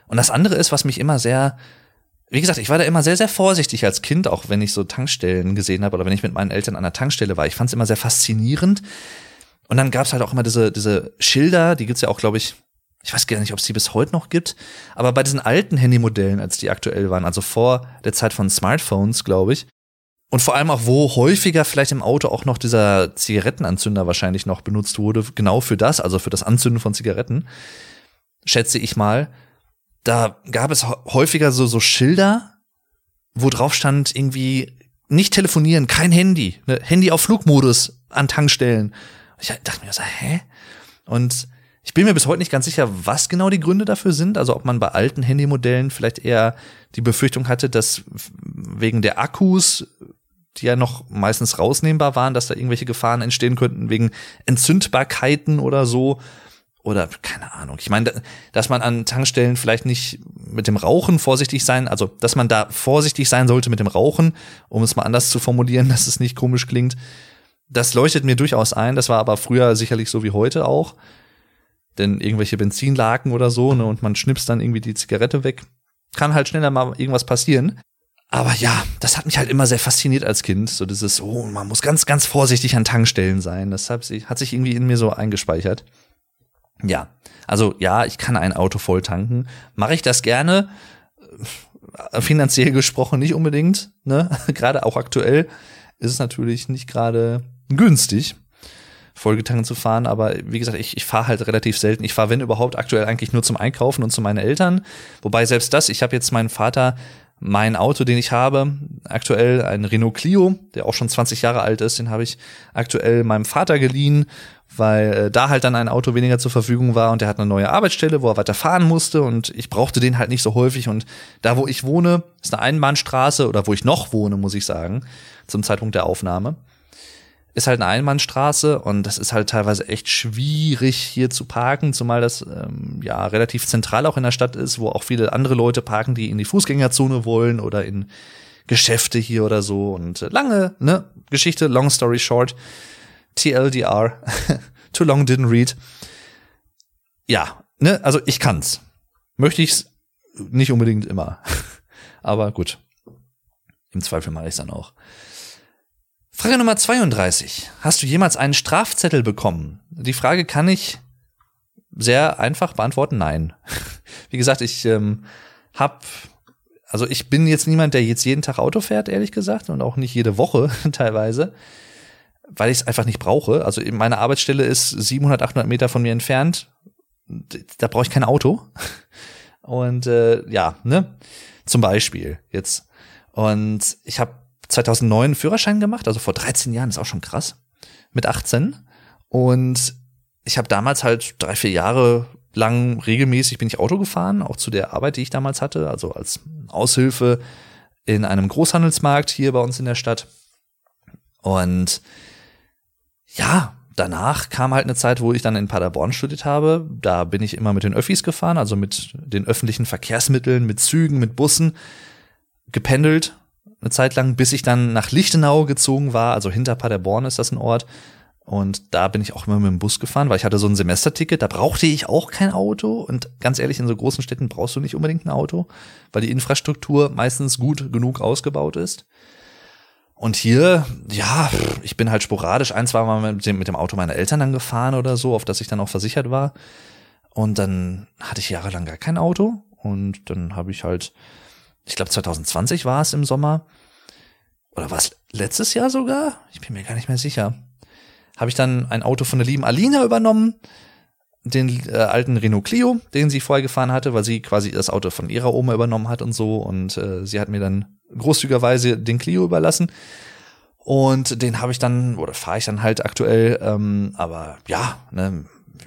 Und das andere ist, was mich immer sehr wie gesagt, ich war da immer sehr, sehr vorsichtig als Kind, auch wenn ich so Tankstellen gesehen habe oder wenn ich mit meinen Eltern an der Tankstelle war. Ich fand es immer sehr faszinierend. Und dann gab es halt auch immer diese, diese Schilder, die gibt's ja auch, glaube ich, ich weiß gar nicht, ob es die bis heute noch gibt, aber bei diesen alten Handymodellen, als die aktuell waren, also vor der Zeit von Smartphones, glaube ich, und vor allem auch, wo häufiger vielleicht im Auto auch noch dieser Zigarettenanzünder wahrscheinlich noch benutzt wurde, genau für das, also für das Anzünden von Zigaretten, schätze ich mal, da gab es häufiger so, so Schilder, wo drauf stand irgendwie nicht telefonieren, kein Handy, ne? Handy auf Flugmodus an Tankstellen. Ich dachte mir so, hä? Und ich bin mir bis heute nicht ganz sicher, was genau die Gründe dafür sind. Also ob man bei alten Handymodellen vielleicht eher die Befürchtung hatte, dass wegen der Akkus, die ja noch meistens rausnehmbar waren, dass da irgendwelche Gefahren entstehen könnten wegen Entzündbarkeiten oder so. Oder keine Ahnung. Ich meine, dass man an Tankstellen vielleicht nicht mit dem Rauchen vorsichtig sein, also dass man da vorsichtig sein sollte mit dem Rauchen, um es mal anders zu formulieren, dass es nicht komisch klingt. Das leuchtet mir durchaus ein. Das war aber früher sicherlich so wie heute auch. Denn irgendwelche Benzinlaken oder so, ne, und man schnipst dann irgendwie die Zigarette weg. Kann halt schneller mal irgendwas passieren. Aber ja, das hat mich halt immer sehr fasziniert als Kind. So dieses, oh, man muss ganz, ganz vorsichtig an Tankstellen sein. Das hat sich irgendwie in mir so eingespeichert. Ja, also ja, ich kann ein Auto voll tanken. Mache ich das gerne? Äh, finanziell gesprochen nicht unbedingt. Ne? gerade auch aktuell ist es natürlich nicht gerade günstig, vollgetankt zu fahren. Aber wie gesagt, ich, ich fahre halt relativ selten. Ich fahre, wenn überhaupt, aktuell eigentlich nur zum Einkaufen und zu meinen Eltern. Wobei selbst das, ich habe jetzt meinen Vater mein Auto, den ich habe, aktuell ein Renault Clio, der auch schon 20 Jahre alt ist, den habe ich aktuell meinem Vater geliehen weil äh, da halt dann ein Auto weniger zur Verfügung war und er hat eine neue Arbeitsstelle, wo er weiter fahren musste und ich brauchte den halt nicht so häufig und da, wo ich wohne, ist eine Einbahnstraße oder wo ich noch wohne, muss ich sagen, zum Zeitpunkt der Aufnahme, ist halt eine Einbahnstraße und das ist halt teilweise echt schwierig hier zu parken, zumal das ähm, ja relativ zentral auch in der Stadt ist, wo auch viele andere Leute parken, die in die Fußgängerzone wollen oder in Geschäfte hier oder so und äh, lange, ne, Geschichte, long story short, TLDR, Too Long Didn't Read. Ja, ne, also ich kann's. Möchte ich's nicht unbedingt immer. Aber gut. Im Zweifel mache ich's dann auch. Frage Nummer 32. Hast du jemals einen Strafzettel bekommen? Die Frage kann ich sehr einfach beantworten, nein. Wie gesagt, ich ähm, hab, also ich bin jetzt niemand, der jetzt jeden Tag Auto fährt, ehrlich gesagt, und auch nicht jede Woche teilweise weil ich es einfach nicht brauche. Also meine Arbeitsstelle ist 700, 800 Meter von mir entfernt. Da brauche ich kein Auto. Und äh, ja, ne? Zum Beispiel jetzt. Und ich habe 2009 einen Führerschein gemacht, also vor 13 Jahren, ist auch schon krass, mit 18. Und ich habe damals halt drei, vier Jahre lang regelmäßig bin ich Auto gefahren, auch zu der Arbeit, die ich damals hatte, also als Aushilfe in einem Großhandelsmarkt hier bei uns in der Stadt. Und ja, danach kam halt eine Zeit, wo ich dann in Paderborn studiert habe. Da bin ich immer mit den Öffis gefahren, also mit den öffentlichen Verkehrsmitteln, mit Zügen, mit Bussen gependelt. Eine Zeit lang, bis ich dann nach Lichtenau gezogen war, also hinter Paderborn ist das ein Ort. Und da bin ich auch immer mit dem Bus gefahren, weil ich hatte so ein Semesterticket, da brauchte ich auch kein Auto. Und ganz ehrlich, in so großen Städten brauchst du nicht unbedingt ein Auto, weil die Infrastruktur meistens gut genug ausgebaut ist. Und hier, ja, ich bin halt sporadisch ein, zwei Mal mit dem, mit dem Auto meiner Eltern dann gefahren oder so, auf das ich dann auch versichert war. Und dann hatte ich jahrelang gar kein Auto. Und dann habe ich halt, ich glaube 2020 war es im Sommer. Oder war es letztes Jahr sogar? Ich bin mir gar nicht mehr sicher. Habe ich dann ein Auto von der lieben Alina übernommen den äh, alten Renault Clio, den sie vorher gefahren hatte, weil sie quasi das Auto von ihrer Oma übernommen hat und so. Und äh, sie hat mir dann großzügigerweise den Clio überlassen. Und den habe ich dann, oder fahre ich dann halt aktuell, ähm, aber ja, ne,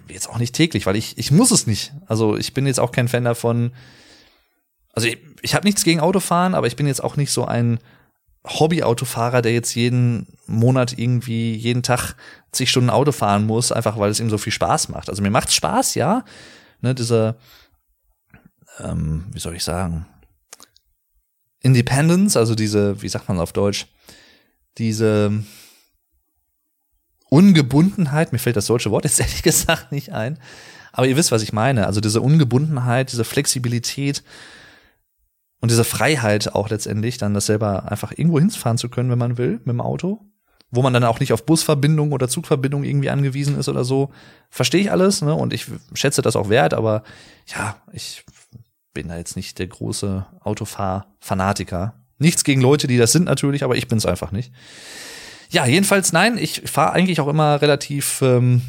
jetzt auch nicht täglich, weil ich, ich muss es nicht. Also ich bin jetzt auch kein Fan davon. Also ich, ich habe nichts gegen Autofahren, aber ich bin jetzt auch nicht so ein Hobby-Autofahrer, der jetzt jeden Monat irgendwie jeden Tag zig Stunden Auto fahren muss, einfach weil es ihm so viel Spaß macht. Also mir macht's Spaß, ja. Ne, diese, ähm, wie soll ich sagen, Independence, also diese, wie sagt man auf Deutsch, diese Ungebundenheit, mir fällt das deutsche Wort jetzt ehrlich gesagt nicht ein, aber ihr wisst, was ich meine. Also diese Ungebundenheit, diese Flexibilität und diese Freiheit auch letztendlich, dann das selber einfach irgendwo hinfahren zu können, wenn man will, mit dem Auto, wo man dann auch nicht auf Busverbindung oder Zugverbindung irgendwie angewiesen ist oder so. Verstehe ich alles, ne? Und ich schätze das auch wert, aber ja, ich bin da jetzt nicht der große Autofahr-Fanatiker. Nichts gegen Leute, die das sind natürlich, aber ich bin es einfach nicht. Ja, jedenfalls nein, ich fahre eigentlich auch immer relativ ähm,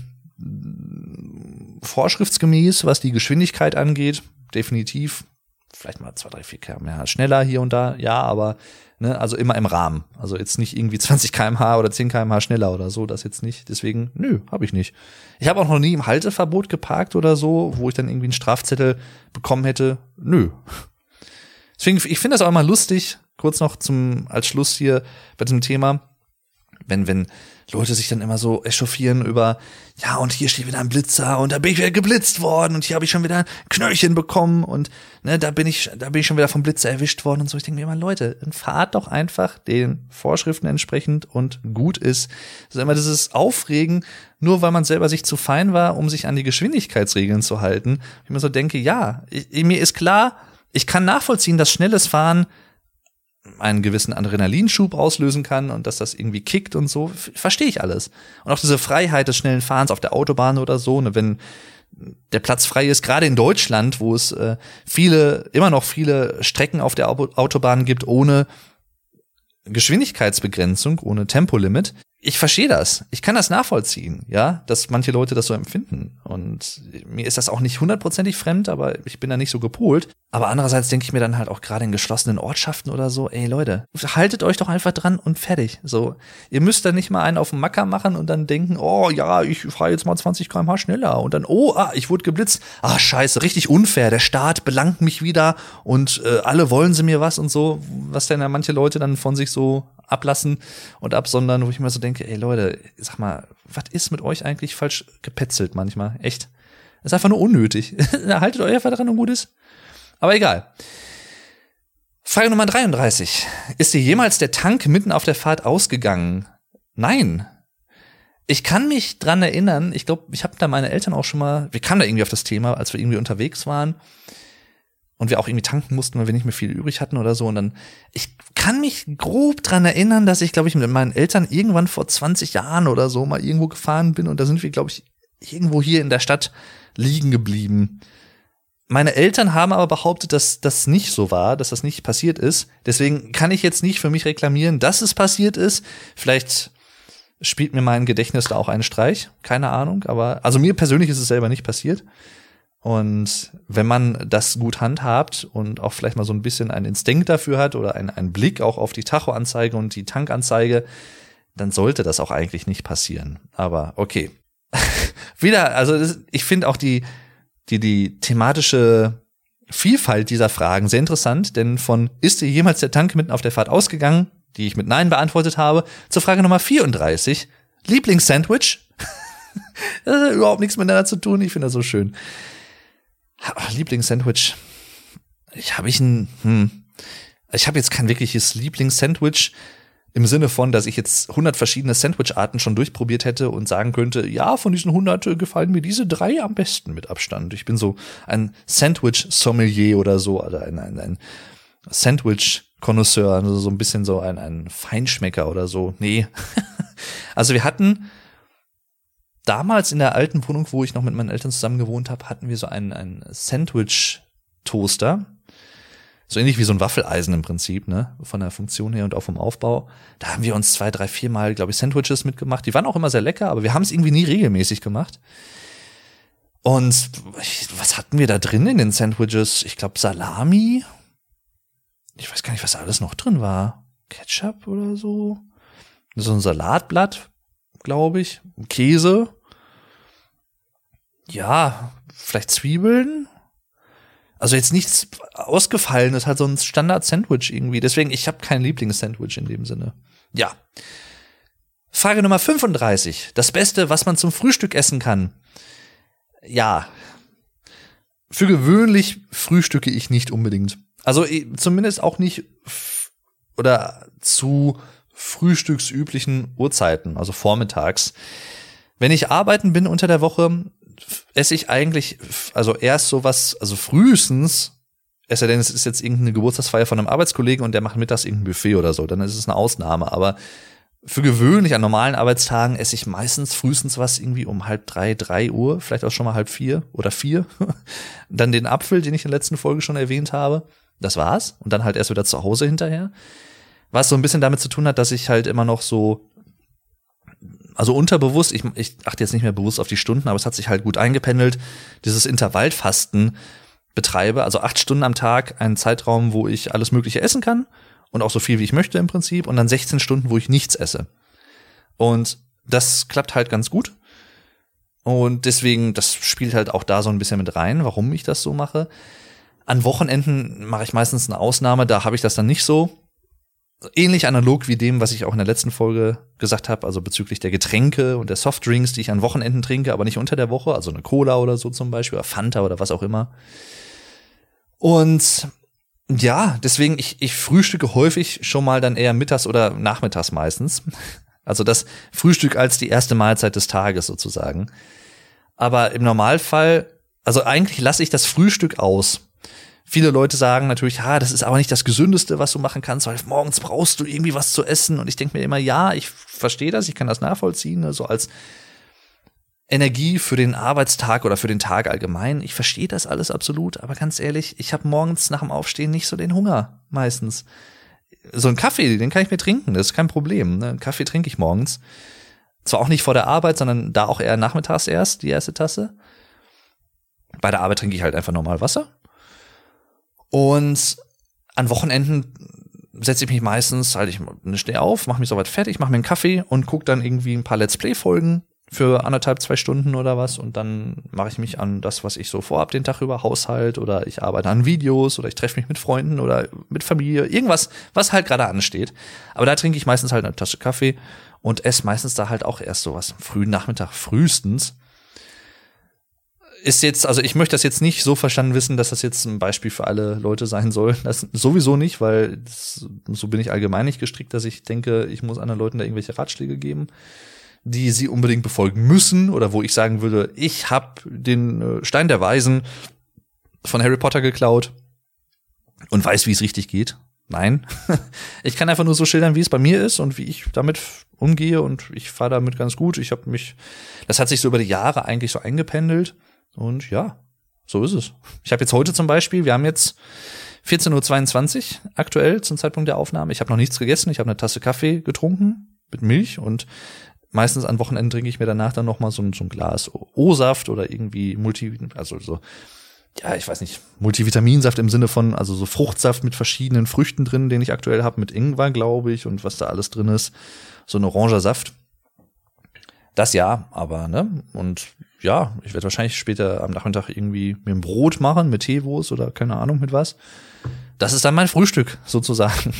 vorschriftsgemäß, was die Geschwindigkeit angeht. Definitiv. Vielleicht mal zwei, drei, vier km schneller hier und da, ja, aber ne, also immer im Rahmen. Also jetzt nicht irgendwie 20 km/h oder 10 km/h schneller oder so, das jetzt nicht. Deswegen, nö, habe ich nicht. Ich habe auch noch nie im Halteverbot geparkt oder so, wo ich dann irgendwie einen Strafzettel bekommen hätte. Nö. Deswegen, ich finde das auch immer lustig, kurz noch zum als Schluss hier bei diesem Thema wenn, wenn Leute sich dann immer so echauffieren über, ja, und hier steht wieder ein Blitzer und da bin ich wieder geblitzt worden und hier habe ich schon wieder ein Knöllchen bekommen und ne, da bin ich, da bin ich schon wieder vom Blitzer erwischt worden und so. Ich denke mir immer, Leute, dann fahrt doch einfach den Vorschriften entsprechend und gut ist. Das ist immer dieses Aufregen, nur weil man selber sich zu fein war, um sich an die Geschwindigkeitsregeln zu halten. Ich mir so denke, ja, ich, mir ist klar, ich kann nachvollziehen, dass schnelles Fahren einen gewissen Adrenalinschub auslösen kann und dass das irgendwie kickt und so, verstehe ich alles. Und auch diese Freiheit des schnellen Fahrens auf der Autobahn oder so, ne, wenn der Platz frei ist, gerade in Deutschland, wo es äh, viele, immer noch viele Strecken auf der Autobahn gibt ohne Geschwindigkeitsbegrenzung, ohne Tempolimit, ich verstehe das. Ich kann das nachvollziehen, ja, dass manche Leute das so empfinden. Und mir ist das auch nicht hundertprozentig fremd, aber ich bin da nicht so gepolt. Aber andererseits denke ich mir dann halt auch gerade in geschlossenen Ortschaften oder so, ey Leute, haltet euch doch einfach dran und fertig. So, ihr müsst da nicht mal einen auf den Macker machen und dann denken, oh ja, ich fahre jetzt mal 20 km/h schneller und dann, oh, ah, ich wurde geblitzt. Ah, scheiße, richtig unfair. Der Staat belangt mich wieder und äh, alle wollen sie mir was und so, was denn ja manche Leute dann von sich so ablassen und absondern, wo ich mir so denke, ey Leute, sag mal, was ist mit euch eigentlich falsch gepetzelt manchmal? Echt? Ist einfach nur unnötig. Haltet einfach dran und gut ist. Aber egal. Frage Nummer 33. Ist dir jemals der Tank mitten auf der Fahrt ausgegangen? Nein. Ich kann mich dran erinnern, ich glaube, ich habe da meine Eltern auch schon mal, wir kamen da irgendwie auf das Thema, als wir irgendwie unterwegs waren und wir auch irgendwie tanken mussten, weil wir nicht mehr viel übrig hatten oder so. Und dann, ich kann mich grob dran erinnern, dass ich, glaube ich, mit meinen Eltern irgendwann vor 20 Jahren oder so mal irgendwo gefahren bin und da sind wir, glaube ich, irgendwo hier in der Stadt liegen geblieben. Meine Eltern haben aber behauptet, dass das nicht so war, dass das nicht passiert ist. Deswegen kann ich jetzt nicht für mich reklamieren, dass es passiert ist. Vielleicht spielt mir mein Gedächtnis da auch einen Streich. Keine Ahnung. Aber, also mir persönlich ist es selber nicht passiert. Und wenn man das gut handhabt und auch vielleicht mal so ein bisschen einen Instinkt dafür hat oder einen, einen Blick auch auf die Tachoanzeige und die Tankanzeige, dann sollte das auch eigentlich nicht passieren. Aber okay. Wieder, also ich finde auch die, die, die thematische Vielfalt dieser Fragen sehr interessant, denn von ist dir jemals der Tank mitten auf der Fahrt ausgegangen, die ich mit Nein beantwortet habe, zur Frage Nummer 34. Lieblingssandwich? das hat überhaupt nichts miteinander zu tun. Ich finde das so schön. Lieblingssandwich. Ich habe ich ein, hm, ich habe jetzt kein wirkliches Lieblingssandwich im Sinne von, dass ich jetzt 100 verschiedene Sandwich-Arten schon durchprobiert hätte und sagen könnte, ja, von diesen 100 gefallen mir diese drei am besten mit Abstand. Ich bin so ein Sandwich-Sommelier oder so, oder ein, ein, ein Sandwich-Konnoisseur, also so ein bisschen so ein, ein Feinschmecker oder so. Nee. also wir hatten damals in der alten Wohnung, wo ich noch mit meinen Eltern zusammen gewohnt habe, hatten wir so einen, einen Sandwich-Toaster. So ähnlich wie so ein Waffeleisen im Prinzip, ne? Von der Funktion her und auch vom Aufbau. Da haben wir uns zwei, drei, vier Mal, glaube ich, Sandwiches mitgemacht. Die waren auch immer sehr lecker, aber wir haben es irgendwie nie regelmäßig gemacht. Und was hatten wir da drin in den Sandwiches? Ich glaube Salami. Ich weiß gar nicht, was alles noch drin war. Ketchup oder so. so ein Salatblatt, glaube ich, Käse. Ja, vielleicht Zwiebeln. Also jetzt nichts ausgefallenes, halt so ein Standard-Sandwich irgendwie. Deswegen, ich habe kein Lieblings-Sandwich in dem Sinne. Ja. Frage Nummer 35. Das Beste, was man zum Frühstück essen kann. Ja. Für gewöhnlich frühstücke ich nicht unbedingt. Also zumindest auch nicht oder zu frühstücksüblichen Uhrzeiten, also vormittags. Wenn ich arbeiten bin unter der Woche, esse ich eigentlich, also erst sowas, also frühestens, es denn, es ist jetzt irgendeine Geburtstagsfeier von einem Arbeitskollegen und der macht mittags irgendein Buffet oder so, dann ist es eine Ausnahme. Aber für gewöhnlich an normalen Arbeitstagen esse ich meistens frühestens was irgendwie um halb drei, drei Uhr, vielleicht auch schon mal halb vier oder vier. dann den Apfel, den ich in der letzten Folge schon erwähnt habe. Das war's. Und dann halt erst wieder zu Hause hinterher. Was so ein bisschen damit zu tun hat, dass ich halt immer noch so, also unterbewusst, ich, ich achte jetzt nicht mehr bewusst auf die Stunden, aber es hat sich halt gut eingependelt, dieses Intervallfasten betreibe, also acht Stunden am Tag, einen Zeitraum, wo ich alles Mögliche essen kann und auch so viel wie ich möchte im Prinzip und dann 16 Stunden, wo ich nichts esse. Und das klappt halt ganz gut. Und deswegen, das spielt halt auch da so ein bisschen mit rein, warum ich das so mache. An Wochenenden mache ich meistens eine Ausnahme, da habe ich das dann nicht so. Ähnlich analog wie dem, was ich auch in der letzten Folge gesagt habe, also bezüglich der Getränke und der Softdrinks, die ich an Wochenenden trinke, aber nicht unter der Woche, also eine Cola oder so zum Beispiel, oder Fanta oder was auch immer. Und ja, deswegen, ich, ich frühstücke häufig schon mal dann eher mittags oder nachmittags meistens. Also das Frühstück als die erste Mahlzeit des Tages sozusagen. Aber im Normalfall, also eigentlich lasse ich das Frühstück aus. Viele Leute sagen natürlich, ja, das ist aber nicht das Gesündeste, was du machen kannst, weil morgens brauchst du irgendwie was zu essen. Und ich denke mir immer, ja, ich verstehe das, ich kann das nachvollziehen, ne, so als Energie für den Arbeitstag oder für den Tag allgemein. Ich verstehe das alles absolut, aber ganz ehrlich, ich habe morgens nach dem Aufstehen nicht so den Hunger meistens. So ein Kaffee, den kann ich mir trinken, das ist kein Problem. Ne? Einen Kaffee trinke ich morgens. Zwar auch nicht vor der Arbeit, sondern da auch eher nachmittags erst, die erste Tasse. Bei der Arbeit trinke ich halt einfach normal Wasser. Und an Wochenenden setze ich mich meistens, halte ich schnell auf, mache mich soweit fertig, mache mir einen Kaffee und gucke dann irgendwie ein paar Let's Play-Folgen für anderthalb, zwei Stunden oder was und dann mache ich mich an das, was ich so vorhab den Tag über, Haushalt oder ich arbeite an Videos oder ich treffe mich mit Freunden oder mit Familie, irgendwas, was halt gerade ansteht. Aber da trinke ich meistens halt eine Tasse Kaffee und esse meistens da halt auch erst sowas frühen Nachmittag frühestens. Ist jetzt, also ich möchte das jetzt nicht so verstanden wissen, dass das jetzt ein Beispiel für alle Leute sein soll. Das sowieso nicht, weil das, so bin ich allgemein nicht gestrickt, dass ich denke, ich muss anderen Leuten da irgendwelche Ratschläge geben die sie unbedingt befolgen müssen oder wo ich sagen würde, ich habe den äh, Stein der Weisen von Harry Potter geklaut und weiß, wie es richtig geht. Nein, ich kann einfach nur so schildern, wie es bei mir ist und wie ich damit umgehe und ich fahre damit ganz gut. Ich habe mich, das hat sich so über die Jahre eigentlich so eingependelt und ja, so ist es. Ich habe jetzt heute zum Beispiel, wir haben jetzt 14.22 Uhr aktuell zum Zeitpunkt der Aufnahme. Ich habe noch nichts gegessen, ich habe eine Tasse Kaffee getrunken mit Milch und meistens an Wochenenden trinke ich mir danach dann noch mal so, so ein Glas O-Saft oder irgendwie Multi, also so, ja, ich weiß nicht, Multivitaminsaft im Sinne von, also so Fruchtsaft mit verschiedenen Früchten drin, den ich aktuell habe, mit Ingwer, glaube ich, und was da alles drin ist. So ein oranger Saft. Das ja, aber, ne? Und ja, ich werde wahrscheinlich später am Nachmittag irgendwie mir ein Brot machen mit Teewurst oder keine Ahnung mit was. Das ist dann mein Frühstück sozusagen.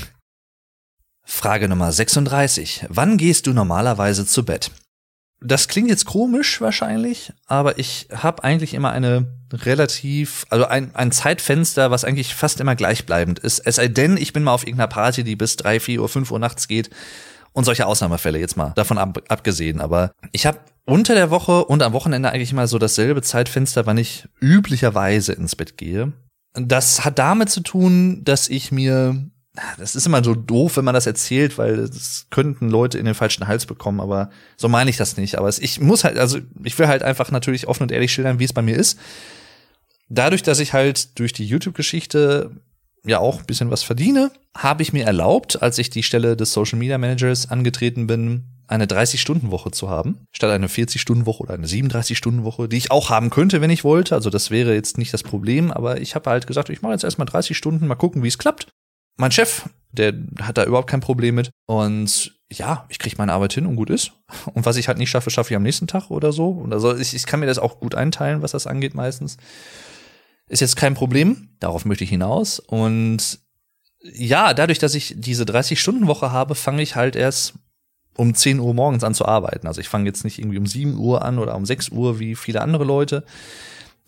Frage Nummer 36. Wann gehst du normalerweise zu Bett? Das klingt jetzt komisch wahrscheinlich, aber ich habe eigentlich immer eine relativ, also ein, ein Zeitfenster, was eigentlich fast immer gleichbleibend ist. Es sei denn, ich bin mal auf irgendeiner Party, die bis drei, vier Uhr, fünf Uhr nachts geht und solche Ausnahmefälle jetzt mal davon ab, abgesehen. Aber ich habe unter der Woche und am Wochenende eigentlich immer so dasselbe Zeitfenster, wann ich üblicherweise ins Bett gehe. Das hat damit zu tun, dass ich mir das ist immer so doof, wenn man das erzählt, weil es könnten Leute in den falschen Hals bekommen, aber so meine ich das nicht. Aber ich muss halt, also ich will halt einfach natürlich offen und ehrlich schildern, wie es bei mir ist. Dadurch, dass ich halt durch die YouTube-Geschichte ja auch ein bisschen was verdiene, habe ich mir erlaubt, als ich die Stelle des Social Media Managers angetreten bin, eine 30-Stunden-Woche zu haben, statt eine 40-Stunden-Woche oder eine 37-Stunden-Woche, die ich auch haben könnte, wenn ich wollte. Also das wäre jetzt nicht das Problem, aber ich habe halt gesagt, ich mache jetzt erstmal 30 Stunden, mal gucken, wie es klappt. mein Chef, der hat da überhaupt kein Problem mit. Und ja, ich kriege meine Arbeit hin und gut ist. Und was ich halt nicht schaffe, schaffe ich am nächsten Tag oder so. Also ich, ich kann mir das auch gut einteilen, was das angeht meistens. Ist jetzt kein Problem. Darauf möchte ich hinaus. Und ja, dadurch, dass ich diese 30-Stunden-Woche habe, fange ich halt erst um 10 Uhr morgens an zu arbeiten. Also ich fange jetzt nicht irgendwie um 7 Uhr an oder um 6 Uhr wie viele andere Leute,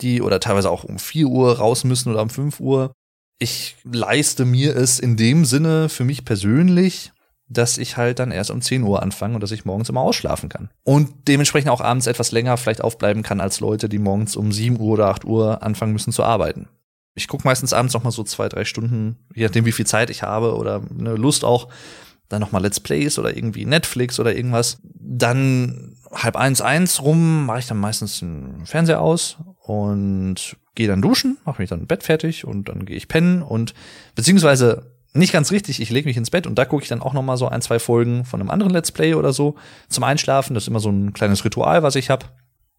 die oder teilweise auch um 4 Uhr raus müssen oder um 5 Uhr. Ich leiste mir es in dem Sinne für mich persönlich, dass ich halt dann erst um 10 Uhr anfange und dass ich morgens immer ausschlafen kann. Und dementsprechend auch abends etwas länger vielleicht aufbleiben kann als Leute, die morgens um 7 Uhr oder 8 Uhr anfangen müssen zu arbeiten. Ich gucke meistens abends noch mal so zwei, drei Stunden, je nachdem wie viel Zeit ich habe oder eine Lust auch, dann noch mal Let's Plays oder irgendwie Netflix oder irgendwas. Dann halb eins, eins rum mache ich dann meistens den Fernseher aus und gehe dann duschen, mache mich dann im Bett fertig und dann gehe ich pennen und beziehungsweise nicht ganz richtig, ich lege mich ins Bett und da gucke ich dann auch noch mal so ein, zwei Folgen von einem anderen Let's Play oder so zum Einschlafen. Das ist immer so ein kleines Ritual, was ich habe.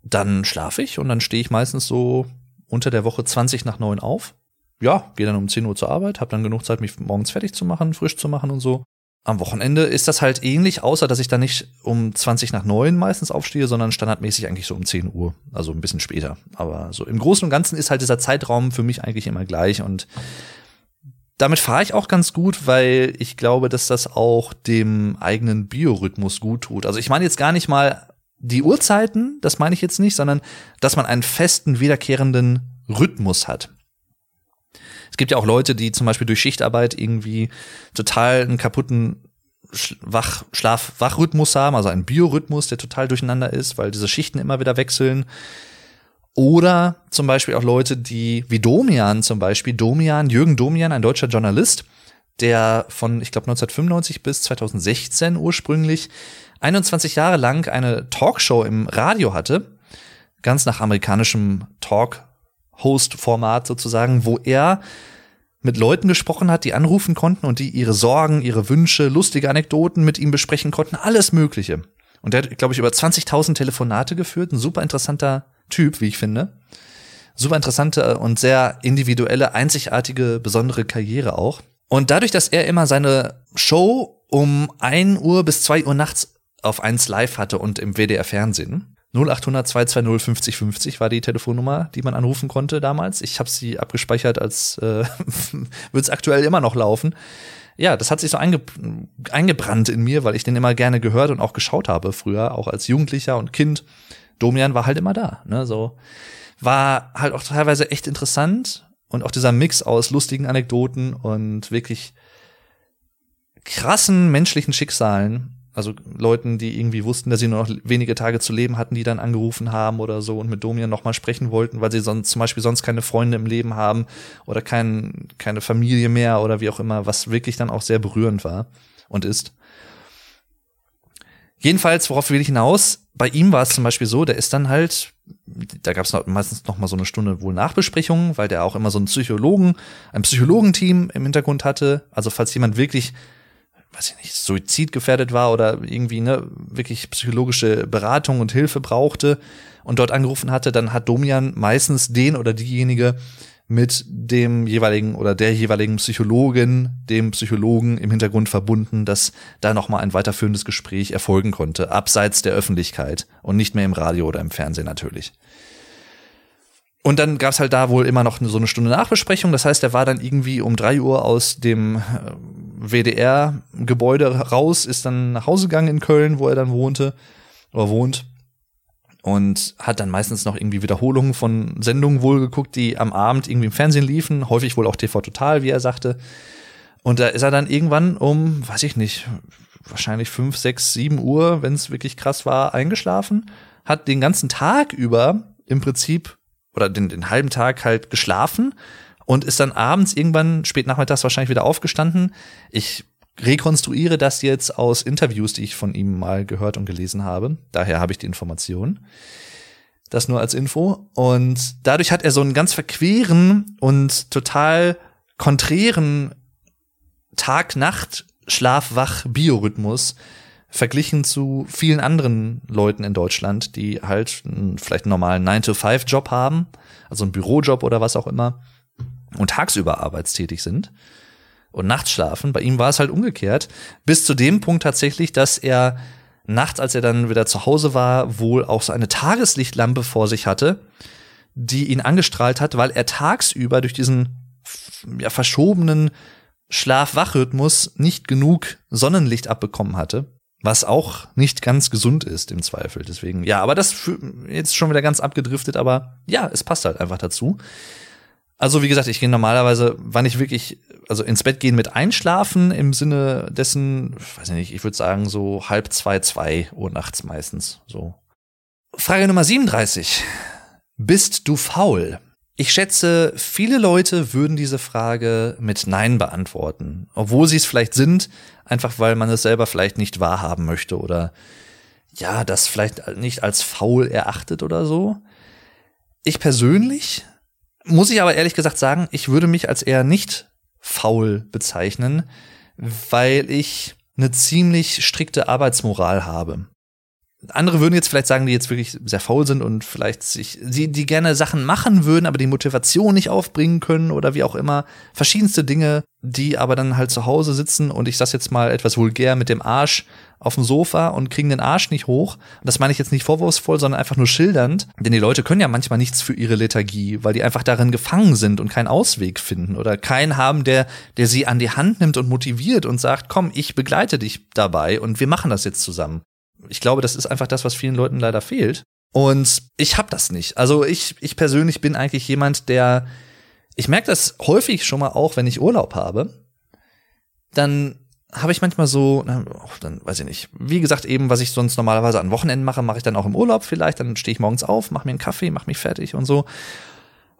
Dann schlafe ich und dann stehe ich meistens so unter der Woche 20 nach 9 auf. Ja, gehe dann um 10 Uhr zur Arbeit, habe dann genug Zeit, mich morgens fertig zu machen, frisch zu machen und so. Am Wochenende ist das halt ähnlich, außer dass ich dann nicht um 20 nach 9 meistens aufstehe, sondern standardmäßig eigentlich so um 10 Uhr, also ein bisschen später. Aber so im Großen und Ganzen ist halt dieser Zeitraum für mich eigentlich immer gleich und damit fahre ich auch ganz gut, weil ich glaube, dass das auch dem eigenen Biorhythmus gut tut. Also ich meine jetzt gar nicht mal die Uhrzeiten, das meine ich jetzt nicht, sondern dass man einen festen, wiederkehrenden Rhythmus hat. Es gibt ja auch Leute, die zum Beispiel durch Schichtarbeit irgendwie total einen kaputten Wach, Schlaf, Wachrhythmus haben, also einen Biorhythmus, der total durcheinander ist, weil diese Schichten immer wieder wechseln. Oder zum Beispiel auch Leute, die, wie Domian zum Beispiel, Domian, Jürgen Domian, ein deutscher Journalist, der von, ich glaube, 1995 bis 2016 ursprünglich 21 Jahre lang eine Talkshow im Radio hatte, ganz nach amerikanischem Talk-Host-Format sozusagen, wo er mit Leuten gesprochen hat, die anrufen konnten und die ihre Sorgen, ihre Wünsche, lustige Anekdoten mit ihm besprechen konnten, alles Mögliche. Und der hat, glaube ich, über 20.000 Telefonate geführt, ein super interessanter Typ, wie ich finde. Super interessante und sehr individuelle, einzigartige, besondere Karriere auch. Und dadurch, dass er immer seine Show um 1 Uhr bis 2 Uhr nachts auf 1 Live hatte und im WDR Fernsehen. 0800 220 50 50 war die Telefonnummer, die man anrufen konnte damals. Ich habe sie abgespeichert, als äh, wird es aktuell immer noch laufen. Ja, das hat sich so einge eingebrannt in mir, weil ich den immer gerne gehört und auch geschaut habe früher, auch als Jugendlicher und Kind. Domian war halt immer da, ne, so war halt auch teilweise echt interessant und auch dieser Mix aus lustigen Anekdoten und wirklich krassen menschlichen Schicksalen also Leuten, die irgendwie wussten, dass sie nur noch wenige Tage zu leben hatten, die dann angerufen haben oder so und mit Domian nochmal sprechen wollten, weil sie sonst zum Beispiel sonst keine Freunde im Leben haben oder kein, keine Familie mehr oder wie auch immer, was wirklich dann auch sehr berührend war und ist. Jedenfalls, worauf will ich hinaus? Bei ihm war es zum Beispiel so, der ist dann halt, da gab es meistens noch mal so eine Stunde wohl Nachbesprechungen, weil der auch immer so einen Psychologen, ein Psychologenteam im Hintergrund hatte. Also falls jemand wirklich weiß ich nicht, suizidgefährdet war oder irgendwie ne, wirklich psychologische Beratung und Hilfe brauchte und dort angerufen hatte, dann hat Domian meistens den oder diejenige mit dem jeweiligen oder der jeweiligen Psychologin, dem Psychologen im Hintergrund verbunden, dass da nochmal ein weiterführendes Gespräch erfolgen konnte, abseits der Öffentlichkeit und nicht mehr im Radio oder im Fernsehen natürlich. Und dann gab's halt da wohl immer noch so eine Stunde Nachbesprechung. Das heißt, er war dann irgendwie um drei Uhr aus dem äh, WDR-Gebäude raus, ist dann nach Hause gegangen in Köln, wo er dann wohnte oder wohnt. Und hat dann meistens noch irgendwie Wiederholungen von Sendungen wohl geguckt, die am Abend irgendwie im Fernsehen liefen, häufig wohl auch TV Total, wie er sagte. Und da ist er dann irgendwann um, weiß ich nicht, wahrscheinlich fünf, sechs, sieben Uhr, wenn es wirklich krass war, eingeschlafen, hat den ganzen Tag über im Prinzip oder den, den halben Tag halt geschlafen und ist dann abends irgendwann spät nachmittags wahrscheinlich wieder aufgestanden. Ich rekonstruiere das jetzt aus Interviews, die ich von ihm mal gehört und gelesen habe. Daher habe ich die Information. Das nur als Info. Und dadurch hat er so einen ganz verqueren und total konträren Tag-Nacht, Schlaf-Wach-Biorhythmus verglichen zu vielen anderen Leuten in Deutschland, die halt vielleicht einen normalen 9-to-5-Job haben, also einen Bürojob oder was auch immer, und tagsüber arbeitstätig sind. Und nachts schlafen. Bei ihm war es halt umgekehrt. Bis zu dem Punkt tatsächlich, dass er nachts, als er dann wieder zu Hause war, wohl auch so eine Tageslichtlampe vor sich hatte, die ihn angestrahlt hat, weil er tagsüber durch diesen ja, verschobenen Schlaf-Wach-Rhythmus nicht genug Sonnenlicht abbekommen hatte. Was auch nicht ganz gesund ist im Zweifel. Deswegen, ja, aber das jetzt schon wieder ganz abgedriftet, aber ja, es passt halt einfach dazu. Also, wie gesagt, ich gehe normalerweise, wann ich wirklich, also ins Bett gehen mit einschlafen, im Sinne dessen, weiß ich nicht, ich würde sagen so halb zwei, zwei Uhr nachts meistens, so. Frage Nummer 37. Bist du faul? Ich schätze, viele Leute würden diese Frage mit Nein beantworten, obwohl sie es vielleicht sind, einfach weil man es selber vielleicht nicht wahrhaben möchte oder ja, das vielleicht nicht als faul erachtet oder so. Ich persönlich muss ich aber ehrlich gesagt sagen, ich würde mich als eher nicht faul bezeichnen, weil ich eine ziemlich strikte Arbeitsmoral habe andere würden jetzt vielleicht sagen, die jetzt wirklich sehr faul sind und vielleicht sich, die, die gerne Sachen machen würden, aber die Motivation nicht aufbringen können oder wie auch immer. Verschiedenste Dinge, die aber dann halt zu Hause sitzen und ich sag's jetzt mal etwas vulgär mit dem Arsch auf dem Sofa und kriegen den Arsch nicht hoch. Und das meine ich jetzt nicht vorwurfsvoll, sondern einfach nur schildernd. Denn die Leute können ja manchmal nichts für ihre Lethargie, weil die einfach darin gefangen sind und keinen Ausweg finden oder keinen haben, der, der sie an die Hand nimmt und motiviert und sagt, komm, ich begleite dich dabei und wir machen das jetzt zusammen ich glaube, das ist einfach das, was vielen Leuten leider fehlt. Und ich habe das nicht. Also ich, ich persönlich bin eigentlich jemand, der, ich merke das häufig schon mal auch, wenn ich Urlaub habe, dann habe ich manchmal so, dann weiß ich nicht, wie gesagt eben, was ich sonst normalerweise an Wochenenden mache, mache ich dann auch im Urlaub vielleicht, dann stehe ich morgens auf, mache mir einen Kaffee, mache mich fertig und so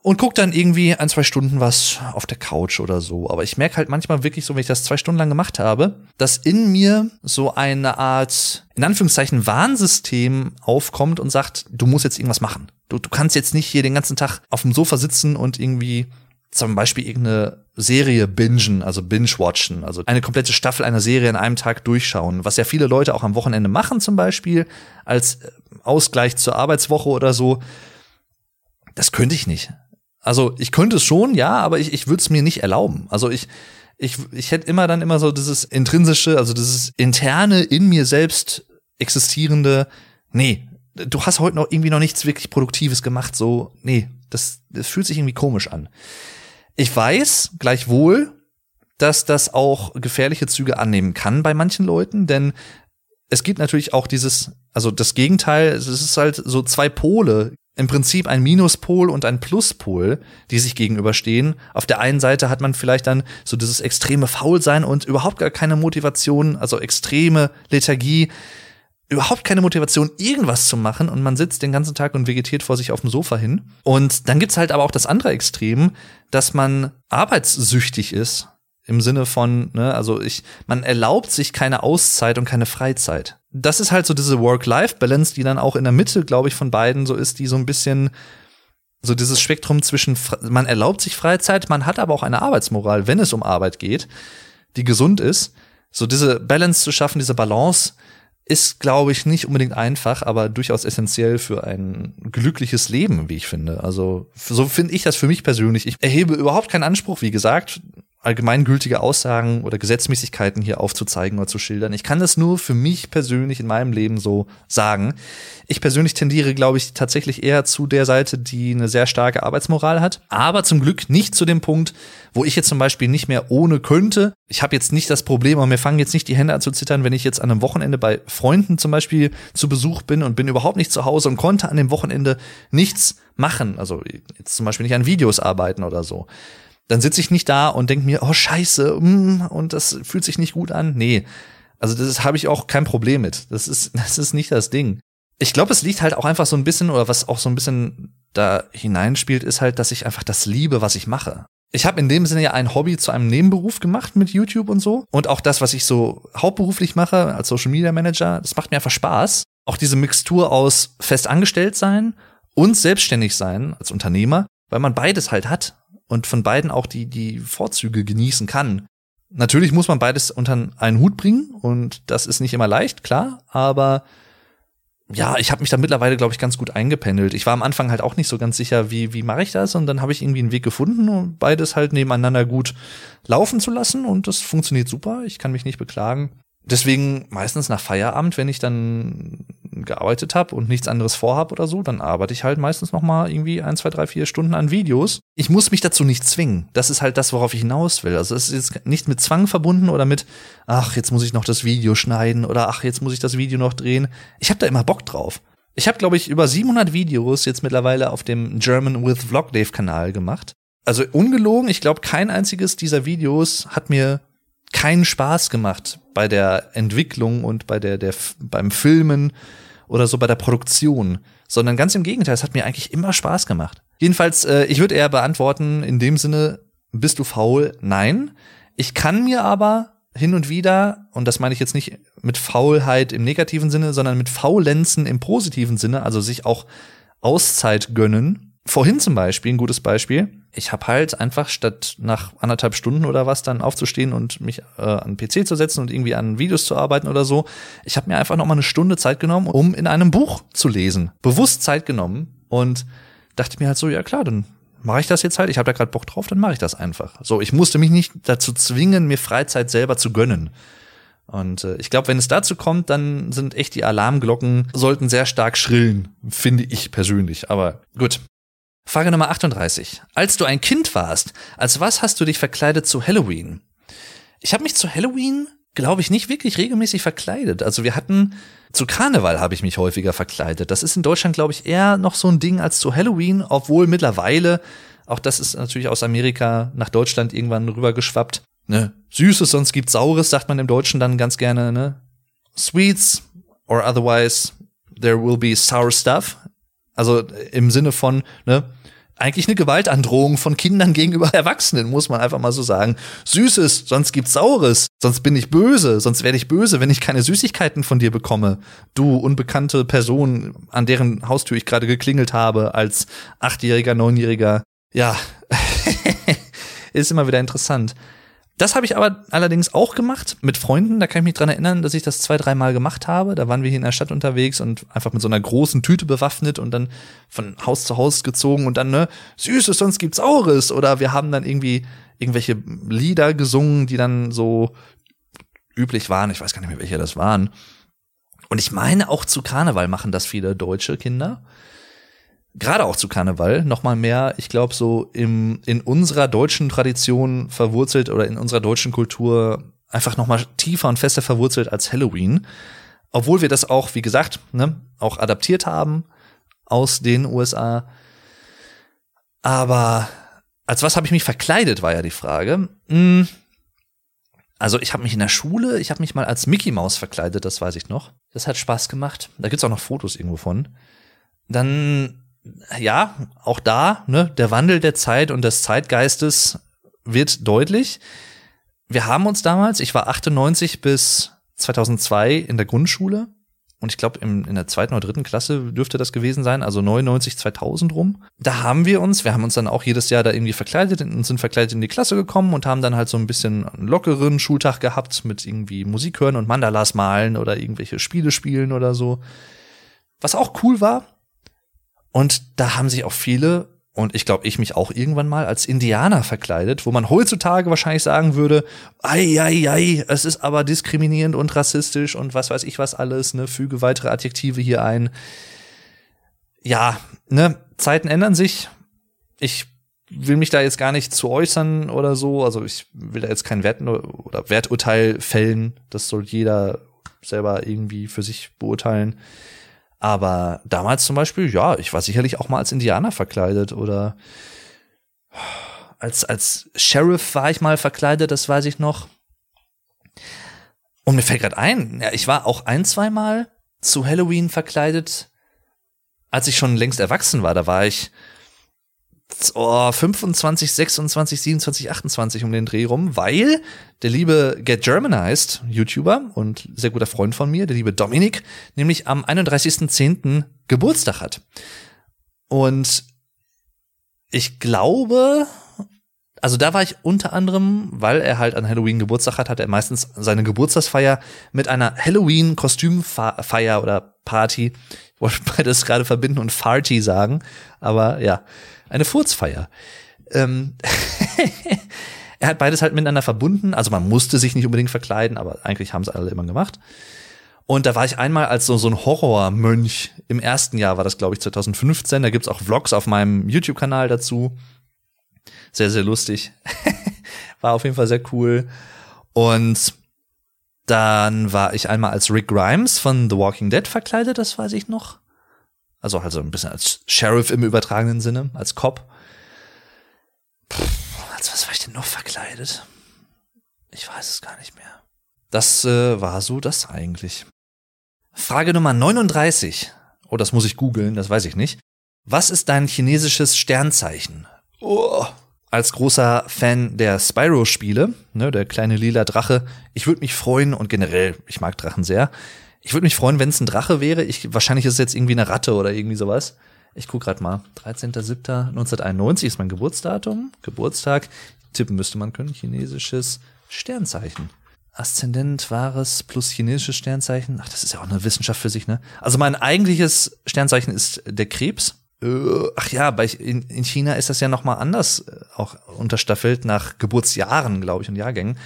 und guck dann irgendwie ein, zwei Stunden was auf der Couch oder so. Aber ich merke halt manchmal wirklich so, wenn ich das zwei Stunden lang gemacht habe, dass in mir so eine Art, in Anführungszeichen, Warnsystem aufkommt und sagt, du musst jetzt irgendwas machen. Du, du kannst jetzt nicht hier den ganzen Tag auf dem Sofa sitzen und irgendwie zum Beispiel irgendeine Serie bingen, also binge-watchen, also eine komplette Staffel einer Serie in einem Tag durchschauen, was ja viele Leute auch am Wochenende machen zum Beispiel, als Ausgleich zur Arbeitswoche oder so. Das könnte ich nicht. Also ich könnte es schon, ja, aber ich, ich würde es mir nicht erlauben. Also ich, ich, ich hätte immer dann immer so dieses intrinsische, also dieses interne in mir selbst existierende, nee, du hast heute noch irgendwie noch nichts wirklich Produktives gemacht, so, nee, das, das fühlt sich irgendwie komisch an. Ich weiß gleichwohl, dass das auch gefährliche Züge annehmen kann bei manchen Leuten, denn es gibt natürlich auch dieses, also das Gegenteil, es ist halt so zwei Pole im Prinzip ein Minuspol und ein Pluspol, die sich gegenüberstehen. Auf der einen Seite hat man vielleicht dann so dieses extreme Faulsein und überhaupt gar keine Motivation, also extreme Lethargie, überhaupt keine Motivation, irgendwas zu machen und man sitzt den ganzen Tag und vegetiert vor sich auf dem Sofa hin. Und dann gibt's halt aber auch das andere Extrem, dass man arbeitssüchtig ist im Sinne von, ne, also ich, man erlaubt sich keine Auszeit und keine Freizeit. Das ist halt so diese Work-Life-Balance, die dann auch in der Mitte, glaube ich, von beiden so ist, die so ein bisschen so dieses Spektrum zwischen, man erlaubt sich Freizeit, man hat aber auch eine Arbeitsmoral, wenn es um Arbeit geht, die gesund ist. So diese Balance zu schaffen, diese Balance, ist, glaube ich, nicht unbedingt einfach, aber durchaus essentiell für ein glückliches Leben, wie ich finde. Also so finde ich das für mich persönlich. Ich erhebe überhaupt keinen Anspruch, wie gesagt, allgemeingültige Aussagen oder Gesetzmäßigkeiten hier aufzuzeigen oder zu schildern. Ich kann das nur für mich persönlich in meinem Leben so sagen. Ich persönlich tendiere, glaube ich, tatsächlich eher zu der Seite, die eine sehr starke Arbeitsmoral hat. Aber zum Glück nicht zu dem Punkt, wo ich jetzt zum Beispiel nicht mehr ohne könnte. Ich habe jetzt nicht das Problem, aber mir fangen jetzt nicht die Hände an zu zittern, wenn ich jetzt an einem Wochenende bei Freunden zum Beispiel zu Besuch bin und bin überhaupt nicht zu Hause und konnte an dem Wochenende nichts machen. Also jetzt zum Beispiel nicht an Videos arbeiten oder so dann sitze ich nicht da und denke mir, oh scheiße, mm, und das fühlt sich nicht gut an. Nee, also das habe ich auch kein Problem mit. Das ist, das ist nicht das Ding. Ich glaube, es liegt halt auch einfach so ein bisschen, oder was auch so ein bisschen da hineinspielt, ist halt, dass ich einfach das liebe, was ich mache. Ich habe in dem Sinne ja ein Hobby zu einem Nebenberuf gemacht mit YouTube und so. Und auch das, was ich so hauptberuflich mache als Social Media Manager, das macht mir einfach Spaß. Auch diese Mixtur aus fest angestellt sein und selbstständig sein als Unternehmer, weil man beides halt hat und von beiden auch die, die Vorzüge genießen kann. Natürlich muss man beides unter einen Hut bringen und das ist nicht immer leicht, klar, aber ja, ich habe mich da mittlerweile, glaube ich, ganz gut eingependelt. Ich war am Anfang halt auch nicht so ganz sicher, wie, wie mache ich das? Und dann habe ich irgendwie einen Weg gefunden, um beides halt nebeneinander gut laufen zu lassen. Und das funktioniert super. Ich kann mich nicht beklagen deswegen meistens nach Feierabend, wenn ich dann gearbeitet habe und nichts anderes vorhab oder so, dann arbeite ich halt meistens noch mal irgendwie ein, zwei, drei, vier Stunden an Videos. Ich muss mich dazu nicht zwingen. Das ist halt das, worauf ich hinaus will. Also es ist jetzt nicht mit Zwang verbunden oder mit, ach, jetzt muss ich noch das Video schneiden oder ach, jetzt muss ich das Video noch drehen. Ich habe da immer Bock drauf. Ich habe, glaube ich, über 700 Videos jetzt mittlerweile auf dem German with Vlog Dave Kanal gemacht. Also ungelogen, ich glaube, kein einziges dieser Videos hat mir keinen Spaß gemacht bei der Entwicklung und bei der, der beim Filmen oder so bei der Produktion, sondern ganz im Gegenteil, es hat mir eigentlich immer Spaß gemacht. Jedenfalls, äh, ich würde eher beantworten, in dem Sinne, bist du faul? Nein. Ich kann mir aber hin und wieder, und das meine ich jetzt nicht mit Faulheit im negativen Sinne, sondern mit Faulenzen im positiven Sinne, also sich auch Auszeit gönnen, Vorhin zum Beispiel, ein gutes Beispiel, ich habe halt einfach statt nach anderthalb Stunden oder was dann aufzustehen und mich äh, an den PC zu setzen und irgendwie an Videos zu arbeiten oder so, ich habe mir einfach noch mal eine Stunde Zeit genommen, um in einem Buch zu lesen. Bewusst Zeit genommen und dachte mir halt so, ja klar, dann mache ich das jetzt halt. Ich habe da gerade Bock drauf, dann mache ich das einfach. So, ich musste mich nicht dazu zwingen, mir Freizeit selber zu gönnen. Und äh, ich glaube, wenn es dazu kommt, dann sind echt die Alarmglocken sollten sehr stark schrillen, finde ich persönlich. Aber gut, Frage Nummer 38. Als du ein Kind warst, als was hast du dich verkleidet zu Halloween? Ich habe mich zu Halloween, glaube ich, nicht wirklich regelmäßig verkleidet. Also wir hatten zu Karneval habe ich mich häufiger verkleidet. Das ist in Deutschland, glaube ich, eher noch so ein Ding als zu Halloween, obwohl mittlerweile, auch das ist natürlich aus Amerika nach Deutschland irgendwann rübergeschwappt. Ne? Süßes, sonst gibt's Saures, sagt man im Deutschen dann ganz gerne, ne? Sweets or otherwise there will be sour stuff. Also im Sinne von, ne, eigentlich eine Gewaltandrohung von Kindern gegenüber Erwachsenen, muss man einfach mal so sagen. Süßes, sonst gibt's Saures, sonst bin ich böse, sonst werde ich böse, wenn ich keine Süßigkeiten von dir bekomme. Du unbekannte Person, an deren Haustür ich gerade geklingelt habe, als Achtjähriger, Neunjähriger. Ja, ist immer wieder interessant. Das habe ich aber allerdings auch gemacht mit Freunden. Da kann ich mich dran erinnern, dass ich das zwei, dreimal gemacht habe. Da waren wir hier in der Stadt unterwegs und einfach mit so einer großen Tüte bewaffnet und dann von Haus zu Haus gezogen und dann, ne, Süßes, sonst gibt's Saures. Oder wir haben dann irgendwie irgendwelche Lieder gesungen, die dann so üblich waren. Ich weiß gar nicht mehr, welche das waren. Und ich meine, auch zu Karneval machen das viele deutsche Kinder gerade auch zu Karneval noch mal mehr, ich glaube so im in unserer deutschen Tradition verwurzelt oder in unserer deutschen Kultur einfach noch mal tiefer und fester verwurzelt als Halloween, obwohl wir das auch, wie gesagt, ne, auch adaptiert haben aus den USA. Aber als was habe ich mich verkleidet, war ja die Frage. Hm. Also ich habe mich in der Schule, ich habe mich mal als Mickey Maus verkleidet, das weiß ich noch. Das hat Spaß gemacht. Da gibt's auch noch Fotos irgendwo von. Dann ja, auch da, ne, der Wandel der Zeit und des Zeitgeistes wird deutlich. Wir haben uns damals, ich war 98 bis 2002 in der Grundschule und ich glaube in der zweiten oder dritten Klasse dürfte das gewesen sein, also 99, 2000 rum. Da haben wir uns, wir haben uns dann auch jedes Jahr da irgendwie verkleidet und sind verkleidet in die Klasse gekommen und haben dann halt so ein bisschen einen lockeren Schultag gehabt mit irgendwie Musik hören und Mandalas malen oder irgendwelche Spiele spielen oder so. Was auch cool war, und da haben sich auch viele, und ich glaube, ich mich auch irgendwann mal als Indianer verkleidet, wo man heutzutage wahrscheinlich sagen würde, ei, ei, ei, es ist aber diskriminierend und rassistisch und was weiß ich was alles, ne, füge weitere Adjektive hier ein. Ja, ne, Zeiten ändern sich. Ich will mich da jetzt gar nicht zu äußern oder so. Also ich will da jetzt kein Wert oder Werturteil fällen. Das soll jeder selber irgendwie für sich beurteilen. Aber damals zum Beispiel, ja, ich war sicherlich auch mal als Indianer verkleidet oder als, als Sheriff war ich mal verkleidet, das weiß ich noch. Und mir fällt gerade ein, ja, ich war auch ein, zwei Mal zu Halloween verkleidet, als ich schon längst erwachsen war. Da war ich oh, 25, 26, 27, 28 um den Dreh rum, weil der liebe Get Germanized YouTuber und sehr guter Freund von mir, der liebe Dominik, nämlich am 31.10. Geburtstag hat. Und ich glaube, also da war ich unter anderem, weil er halt an Halloween Geburtstag hat, hat er meistens seine Geburtstagsfeier mit einer Halloween-Kostümfeier oder Party. Ich wollte beides gerade verbinden und Farty sagen, aber ja, eine Furzfeier. Ähm er hat beides halt miteinander verbunden. Also man musste sich nicht unbedingt verkleiden, aber eigentlich haben es alle immer gemacht. Und da war ich einmal als so, so ein Horrormönch. Im ersten Jahr war das, glaube ich, 2015. Da gibt's auch Vlogs auf meinem YouTube-Kanal dazu. Sehr, sehr lustig. war auf jeden Fall sehr cool. Und dann war ich einmal als Rick Grimes von The Walking Dead verkleidet, das weiß ich noch. Also halt so ein bisschen als Sheriff im übertragenen Sinne, als Cop. Puh, als was war ich denn noch verkleidet? Ich weiß es gar nicht mehr. Das äh, war so das eigentlich. Frage Nummer 39. Oh, das muss ich googeln, das weiß ich nicht. Was ist dein chinesisches Sternzeichen? Oh. Als großer Fan der Spyro-Spiele, ne, der kleine lila Drache, ich würde mich freuen und generell, ich mag Drachen sehr. Ich würde mich freuen, wenn es ein Drache wäre. Ich, wahrscheinlich ist es jetzt irgendwie eine Ratte oder irgendwie sowas. Ich guck grad mal. 13.07.1991 ist mein Geburtsdatum. Geburtstag. Tippen müsste man können. Chinesisches Sternzeichen. Aszendent, Wahres plus chinesisches Sternzeichen. Ach, das ist ja auch eine Wissenschaft für sich, ne? Also mein eigentliches Sternzeichen ist der Krebs. Äh, ach ja, bei, in, in China ist das ja noch mal anders äh, auch unterstaffelt nach Geburtsjahren, glaube ich, und Jahrgängen.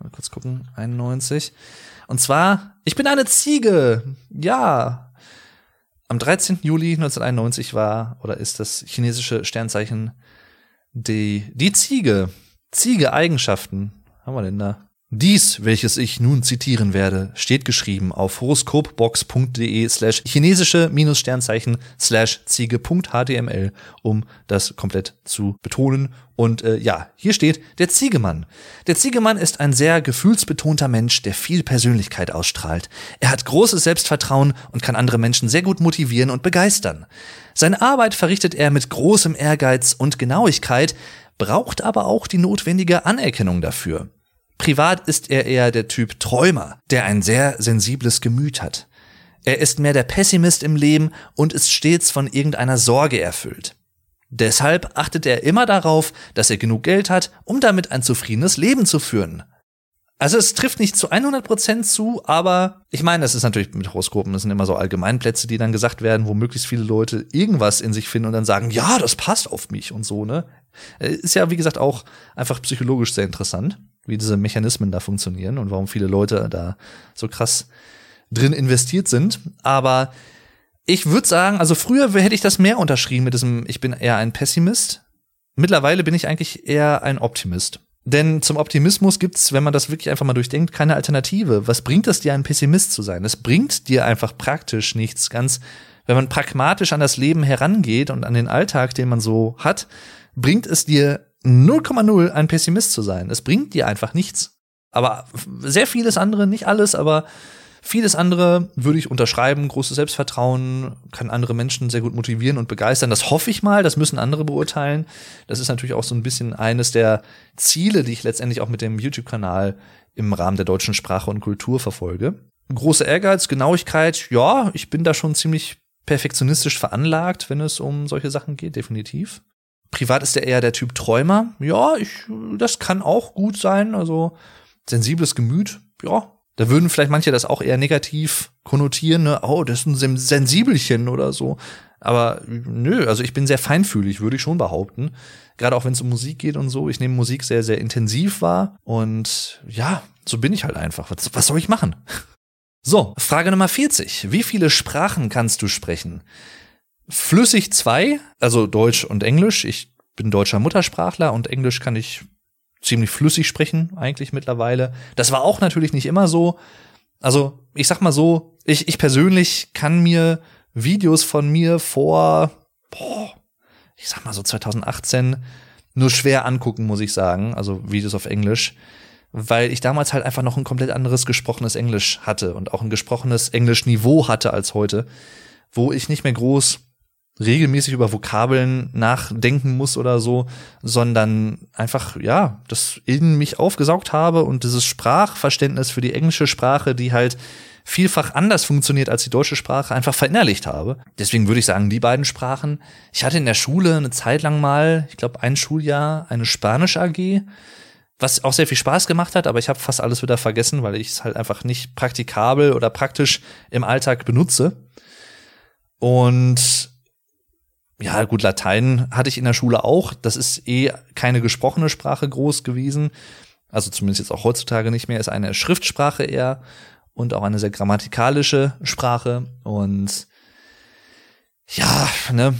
Mal kurz gucken, 91. Und zwar, ich bin eine Ziege. Ja. Am 13. Juli 1991 war oder ist das chinesische Sternzeichen die, die Ziege. Ziege Eigenschaften. Haben wir denn da? Dies, welches ich nun zitieren werde, steht geschrieben auf horoskopbox.de slash chinesische minus Sternzeichen slash ziege.html, um das komplett zu betonen. Und äh, ja, hier steht der Ziegemann. Der Ziegemann ist ein sehr gefühlsbetonter Mensch, der viel Persönlichkeit ausstrahlt. Er hat großes Selbstvertrauen und kann andere Menschen sehr gut motivieren und begeistern. Seine Arbeit verrichtet er mit großem Ehrgeiz und Genauigkeit, braucht aber auch die notwendige Anerkennung dafür. Privat ist er eher der Typ Träumer, der ein sehr sensibles Gemüt hat. Er ist mehr der Pessimist im Leben und ist stets von irgendeiner Sorge erfüllt. Deshalb achtet er immer darauf, dass er genug Geld hat, um damit ein zufriedenes Leben zu führen. Also es trifft nicht zu 100% zu, aber ich meine, das ist natürlich mit Horoskopen, das sind immer so Allgemeinplätze, die dann gesagt werden, wo möglichst viele Leute irgendwas in sich finden und dann sagen, ja, das passt auf mich und so, ne? Äh, ist ja, wie gesagt, auch einfach psychologisch sehr interessant wie diese Mechanismen da funktionieren und warum viele Leute da so krass drin investiert sind. Aber ich würde sagen, also früher hätte ich das mehr unterschrieben mit diesem, ich bin eher ein Pessimist. Mittlerweile bin ich eigentlich eher ein Optimist. Denn zum Optimismus gibt's, wenn man das wirklich einfach mal durchdenkt, keine Alternative. Was bringt es dir, ein Pessimist zu sein? Es bringt dir einfach praktisch nichts. Ganz, wenn man pragmatisch an das Leben herangeht und an den Alltag, den man so hat, bringt es dir 0,0 ein Pessimist zu sein. Es bringt dir einfach nichts. Aber sehr vieles andere, nicht alles, aber vieles andere würde ich unterschreiben. Großes Selbstvertrauen kann andere Menschen sehr gut motivieren und begeistern. Das hoffe ich mal. Das müssen andere beurteilen. Das ist natürlich auch so ein bisschen eines der Ziele, die ich letztendlich auch mit dem YouTube-Kanal im Rahmen der deutschen Sprache und Kultur verfolge. Große Ehrgeiz, Genauigkeit. Ja, ich bin da schon ziemlich perfektionistisch veranlagt, wenn es um solche Sachen geht, definitiv. Privat ist er eher der Typ Träumer. Ja, ich, das kann auch gut sein. Also sensibles Gemüt, ja. Da würden vielleicht manche das auch eher negativ konnotieren, ne? Oh, das ist ein Sensibelchen oder so. Aber nö, also ich bin sehr feinfühlig, würde ich schon behaupten. Gerade auch wenn es um Musik geht und so. Ich nehme Musik sehr, sehr intensiv wahr. Und ja, so bin ich halt einfach. Was, was soll ich machen? So, Frage Nummer 40. Wie viele Sprachen kannst du sprechen? Flüssig zwei, also Deutsch und Englisch. Ich bin deutscher Muttersprachler und Englisch kann ich ziemlich flüssig sprechen, eigentlich mittlerweile. Das war auch natürlich nicht immer so. Also, ich sag mal so, ich, ich persönlich kann mir Videos von mir vor, boah, ich sag mal so 2018 nur schwer angucken, muss ich sagen. Also Videos auf Englisch. Weil ich damals halt einfach noch ein komplett anderes gesprochenes Englisch hatte und auch ein gesprochenes Englischniveau hatte als heute, wo ich nicht mehr groß regelmäßig über Vokabeln nachdenken muss oder so, sondern einfach, ja, das in mich aufgesaugt habe und dieses Sprachverständnis für die englische Sprache, die halt vielfach anders funktioniert als die deutsche Sprache, einfach verinnerlicht habe. Deswegen würde ich sagen, die beiden Sprachen. Ich hatte in der Schule eine Zeit lang mal, ich glaube ein Schuljahr, eine Spanisch AG, was auch sehr viel Spaß gemacht hat, aber ich habe fast alles wieder vergessen, weil ich es halt einfach nicht praktikabel oder praktisch im Alltag benutze. Und ja, gut, Latein hatte ich in der Schule auch. Das ist eh keine gesprochene Sprache groß gewesen. Also zumindest jetzt auch heutzutage nicht mehr. Ist eine Schriftsprache eher und auch eine sehr grammatikalische Sprache. Und ja, ne.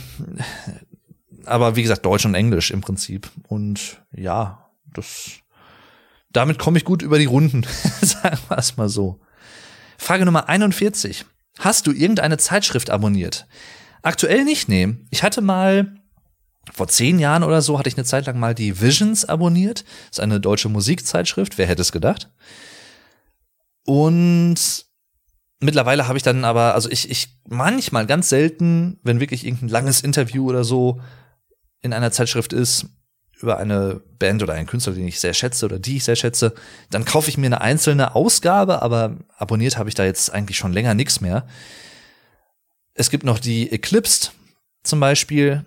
Aber wie gesagt, Deutsch und Englisch im Prinzip. Und ja, das, damit komme ich gut über die Runden. Sagen wir es mal so. Frage Nummer 41. Hast du irgendeine Zeitschrift abonniert? Aktuell nicht, nee. Ich hatte mal vor zehn Jahren oder so hatte ich eine Zeit lang mal die Visions abonniert. Das ist eine deutsche Musikzeitschrift. Wer hätte es gedacht? Und mittlerweile habe ich dann aber, also ich, ich manchmal ganz selten, wenn wirklich irgendein langes Interview oder so in einer Zeitschrift ist, über eine Band oder einen Künstler, den ich sehr schätze oder die ich sehr schätze, dann kaufe ich mir eine einzelne Ausgabe, aber abonniert habe ich da jetzt eigentlich schon länger nichts mehr. Es gibt noch die Eclipsed zum Beispiel.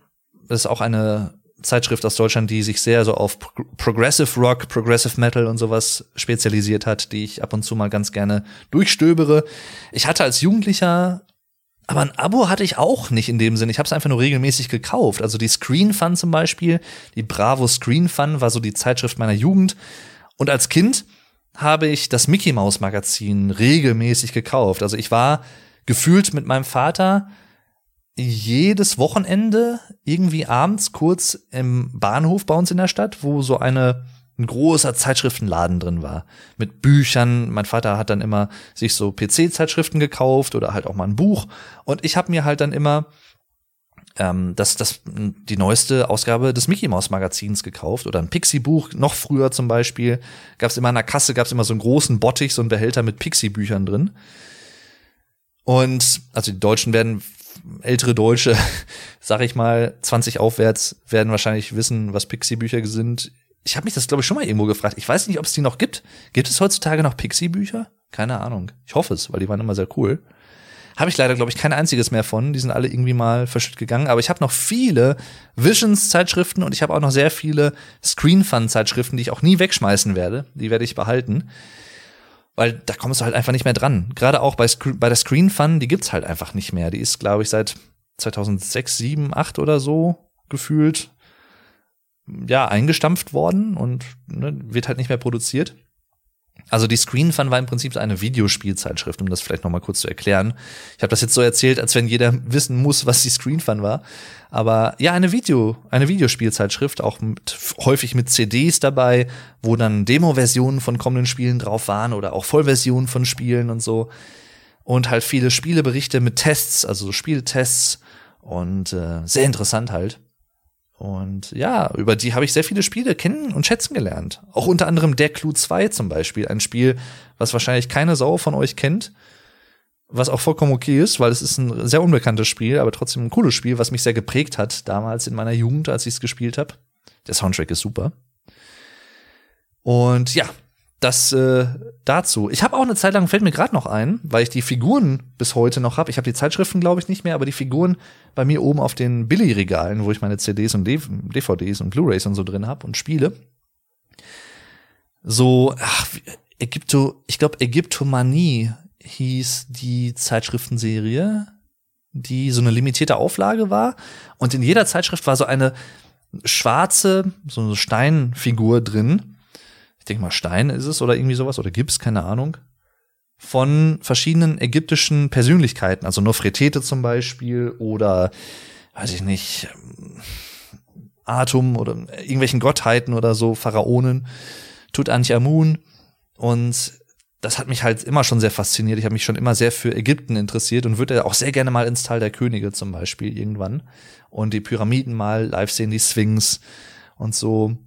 Das ist auch eine Zeitschrift aus Deutschland, die sich sehr so auf Progressive Rock, Progressive Metal und sowas spezialisiert hat, die ich ab und zu mal ganz gerne durchstöbere. Ich hatte als Jugendlicher aber ein Abo hatte ich auch nicht in dem Sinn. Ich habe es einfach nur regelmäßig gekauft. Also die Screen Fun zum Beispiel, die Bravo Screen Fun war so die Zeitschrift meiner Jugend. Und als Kind habe ich das Mickey Mouse Magazin regelmäßig gekauft. Also ich war gefühlt mit meinem Vater jedes Wochenende irgendwie abends kurz im Bahnhof bei uns in der Stadt, wo so eine ein großer Zeitschriftenladen drin war mit Büchern. Mein Vater hat dann immer sich so PC-Zeitschriften gekauft oder halt auch mal ein Buch und ich habe mir halt dann immer ähm, das, das, die neueste Ausgabe des Mickey Mouse Magazins gekauft oder ein Pixie-Buch. Noch früher zum Beispiel gab es immer in der Kasse gab es immer so einen großen Bottich, so einen Behälter mit Pixie-Büchern drin. Und also die Deutschen werden ältere Deutsche, sag ich mal, 20 aufwärts, werden wahrscheinlich wissen, was Pixie-Bücher sind. Ich habe mich das, glaube ich, schon mal irgendwo gefragt. Ich weiß nicht, ob es die noch gibt. Gibt es heutzutage noch Pixie-Bücher? Keine Ahnung. Ich hoffe es, weil die waren immer sehr cool. Habe ich leider, glaube ich, kein einziges mehr von. Die sind alle irgendwie mal verschüttet gegangen. Aber ich habe noch viele Visions-Zeitschriften und ich habe auch noch sehr viele Screen Fun-Zeitschriften, die ich auch nie wegschmeißen werde. Die werde ich behalten weil da kommst du halt einfach nicht mehr dran. Gerade auch bei, bei der Screen Fun, die gibt's halt einfach nicht mehr. Die ist, glaube ich, seit 2006, 7, 8 oder so gefühlt ja eingestampft worden und ne, wird halt nicht mehr produziert. Also die Screen Fun war im Prinzip eine Videospielzeitschrift, um das vielleicht noch mal kurz zu erklären. Ich habe das jetzt so erzählt, als wenn jeder wissen muss, was die Screen Fun war. Aber ja, eine Video, eine Videospielzeitschrift, auch mit, häufig mit CDs dabei, wo dann Demo-Versionen von kommenden Spielen drauf waren oder auch Vollversionen von Spielen und so. Und halt viele Spieleberichte mit Tests, also so Spieltests und äh, sehr interessant halt. Und ja, über die habe ich sehr viele Spiele kennen und schätzen gelernt. Auch unter anderem Der Clue 2 zum Beispiel. Ein Spiel, was wahrscheinlich keine Sau von euch kennt. Was auch vollkommen okay ist, weil es ist ein sehr unbekanntes Spiel, aber trotzdem ein cooles Spiel, was mich sehr geprägt hat damals in meiner Jugend, als ich es gespielt habe. Der Soundtrack ist super. Und ja, das äh, dazu. Ich habe auch eine Zeit lang, fällt mir gerade noch ein, weil ich die Figuren bis heute noch habe. Ich habe die Zeitschriften, glaube ich, nicht mehr, aber die Figuren bei mir oben auf den Billy-Regalen, wo ich meine CDs und DVDs und Blu-rays und so drin habe und spiele. So, ach, Ägypto, ich glaube, Ägyptomanie hieß die Zeitschriftenserie, die so eine limitierte Auflage war. Und in jeder Zeitschrift war so eine schwarze, so eine Steinfigur drin ich denke mal Stein ist es oder irgendwie sowas oder Gips, keine Ahnung, von verschiedenen ägyptischen Persönlichkeiten, also Nofretete zum Beispiel oder weiß ich nicht, Atum oder irgendwelchen Gottheiten oder so, Pharaonen, Tutanchamun und das hat mich halt immer schon sehr fasziniert. Ich habe mich schon immer sehr für Ägypten interessiert und würde auch sehr gerne mal ins Tal der Könige zum Beispiel irgendwann und die Pyramiden mal live sehen, die Sphinx und so.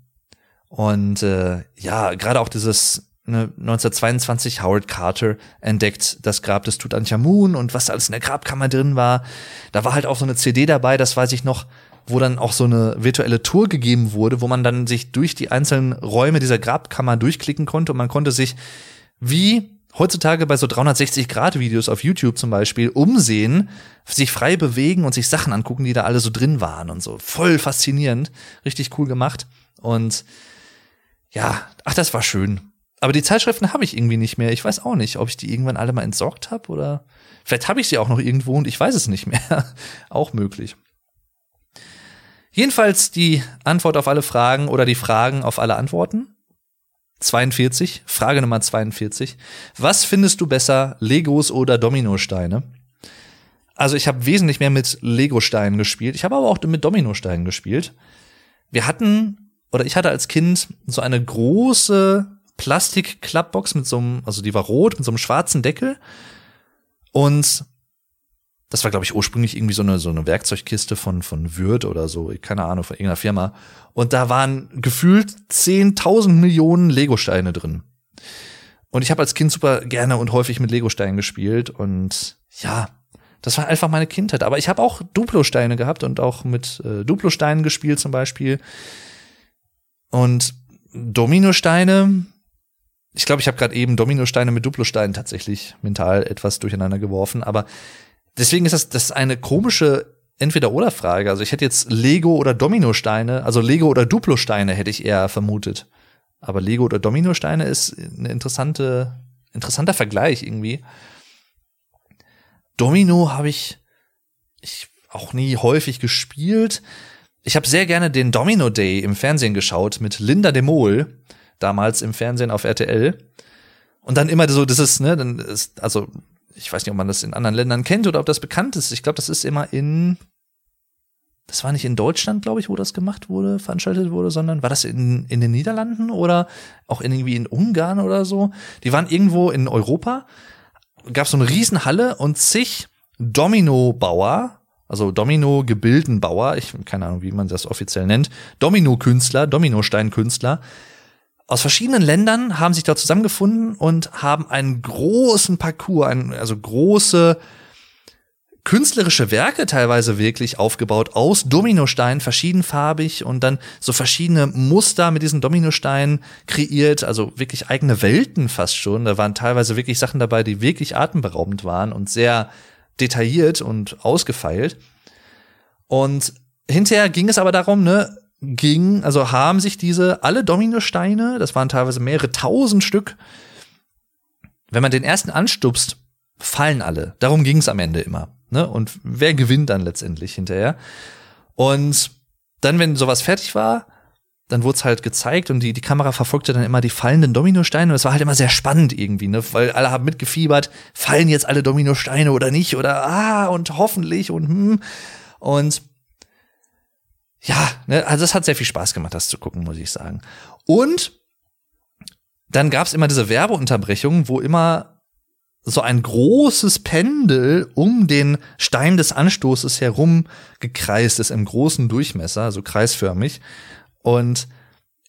Und äh, ja, gerade auch dieses ne, 1922 Howard Carter entdeckt das Grab des Tutanchamun und was alles in der Grabkammer drin war. Da war halt auch so eine CD dabei, das weiß ich noch, wo dann auch so eine virtuelle Tour gegeben wurde, wo man dann sich durch die einzelnen Räume dieser Grabkammer durchklicken konnte und man konnte sich wie heutzutage bei so 360-Grad-Videos auf YouTube zum Beispiel umsehen, sich frei bewegen und sich Sachen angucken, die da alle so drin waren und so. Voll faszinierend. Richtig cool gemacht. Und ja, ach, das war schön. Aber die Zeitschriften habe ich irgendwie nicht mehr. Ich weiß auch nicht, ob ich die irgendwann alle mal entsorgt habe oder vielleicht habe ich sie auch noch irgendwo und ich weiß es nicht mehr. auch möglich. Jedenfalls die Antwort auf alle Fragen oder die Fragen auf alle Antworten. 42, Frage Nummer 42. Was findest du besser, Legos oder Dominosteine? Also ich habe wesentlich mehr mit Lego-Steinen gespielt. Ich habe aber auch mit Dominosteinen gespielt. Wir hatten, oder ich hatte als Kind so eine große Plastik-Klappbox mit so einem, also die war rot, mit so einem schwarzen Deckel. Und das war, glaube ich, ursprünglich irgendwie so eine, so eine Werkzeugkiste von, von Würth oder so, keine Ahnung, von irgendeiner Firma. Und da waren gefühlt 10.000 Millionen Legosteine drin. Und ich habe als Kind super gerne und häufig mit Legosteinen gespielt. Und ja, das war einfach meine Kindheit. Aber ich habe auch Duplo-Steine gehabt und auch mit äh, Duplo-Steinen gespielt zum Beispiel. Und Dominosteine, ich glaube, ich habe gerade eben Dominosteine mit Duplo-Steinen tatsächlich mental etwas durcheinander geworfen. Aber deswegen ist das, das ist eine komische Entweder-Oder-Frage. Also ich hätte jetzt Lego oder Dominosteine, also Lego oder Duplo-Steine hätte ich eher vermutet. Aber Lego oder Dominosteine ist eine interessante, interessanter Vergleich irgendwie. Domino habe ich, ich auch nie häufig gespielt. Ich habe sehr gerne den Domino Day im Fernsehen geschaut mit Linda de Mol, damals im Fernsehen auf RTL. Und dann immer so, das ist, ne, dann ist, also ich weiß nicht, ob man das in anderen Ländern kennt oder ob das bekannt ist. Ich glaube, das ist immer in, das war nicht in Deutschland, glaube ich, wo das gemacht wurde, veranstaltet wurde, sondern war das in, in den Niederlanden oder auch in, irgendwie in Ungarn oder so? Die waren irgendwo in Europa, gab so eine Riesenhalle und zig Domino-Bauer, also Domino-Gebildenbauer, ich keine Ahnung, wie man das offiziell nennt, Domino-Künstler, Dominostein-Künstler, aus verschiedenen Ländern haben sich dort zusammengefunden und haben einen großen Parcours, ein, also große künstlerische Werke teilweise wirklich aufgebaut aus Dominosteinen, verschiedenfarbig und dann so verschiedene Muster mit diesen Dominosteinen kreiert, also wirklich eigene Welten fast schon. Da waren teilweise wirklich Sachen dabei, die wirklich atemberaubend waren und sehr detailliert und ausgefeilt. Und hinterher ging es aber darum, ne, ging, also haben sich diese alle Dominosteine, das waren teilweise mehrere tausend Stück, wenn man den ersten anstupst, fallen alle. Darum ging es am Ende immer. Ne? Und wer gewinnt dann letztendlich hinterher? Und dann, wenn sowas fertig war, dann wurde es halt gezeigt und die, die Kamera verfolgte dann immer die fallenden Dominosteine und es war halt immer sehr spannend irgendwie, ne? Weil alle haben mitgefiebert, fallen jetzt alle Dominosteine oder nicht oder ah und hoffentlich und hm. Und ja, ne, also es hat sehr viel Spaß gemacht, das zu gucken, muss ich sagen. Und dann gab's immer diese Werbeunterbrechungen, wo immer so ein großes Pendel um den Stein des Anstoßes herum gekreist ist, im großen Durchmesser, so kreisförmig. Und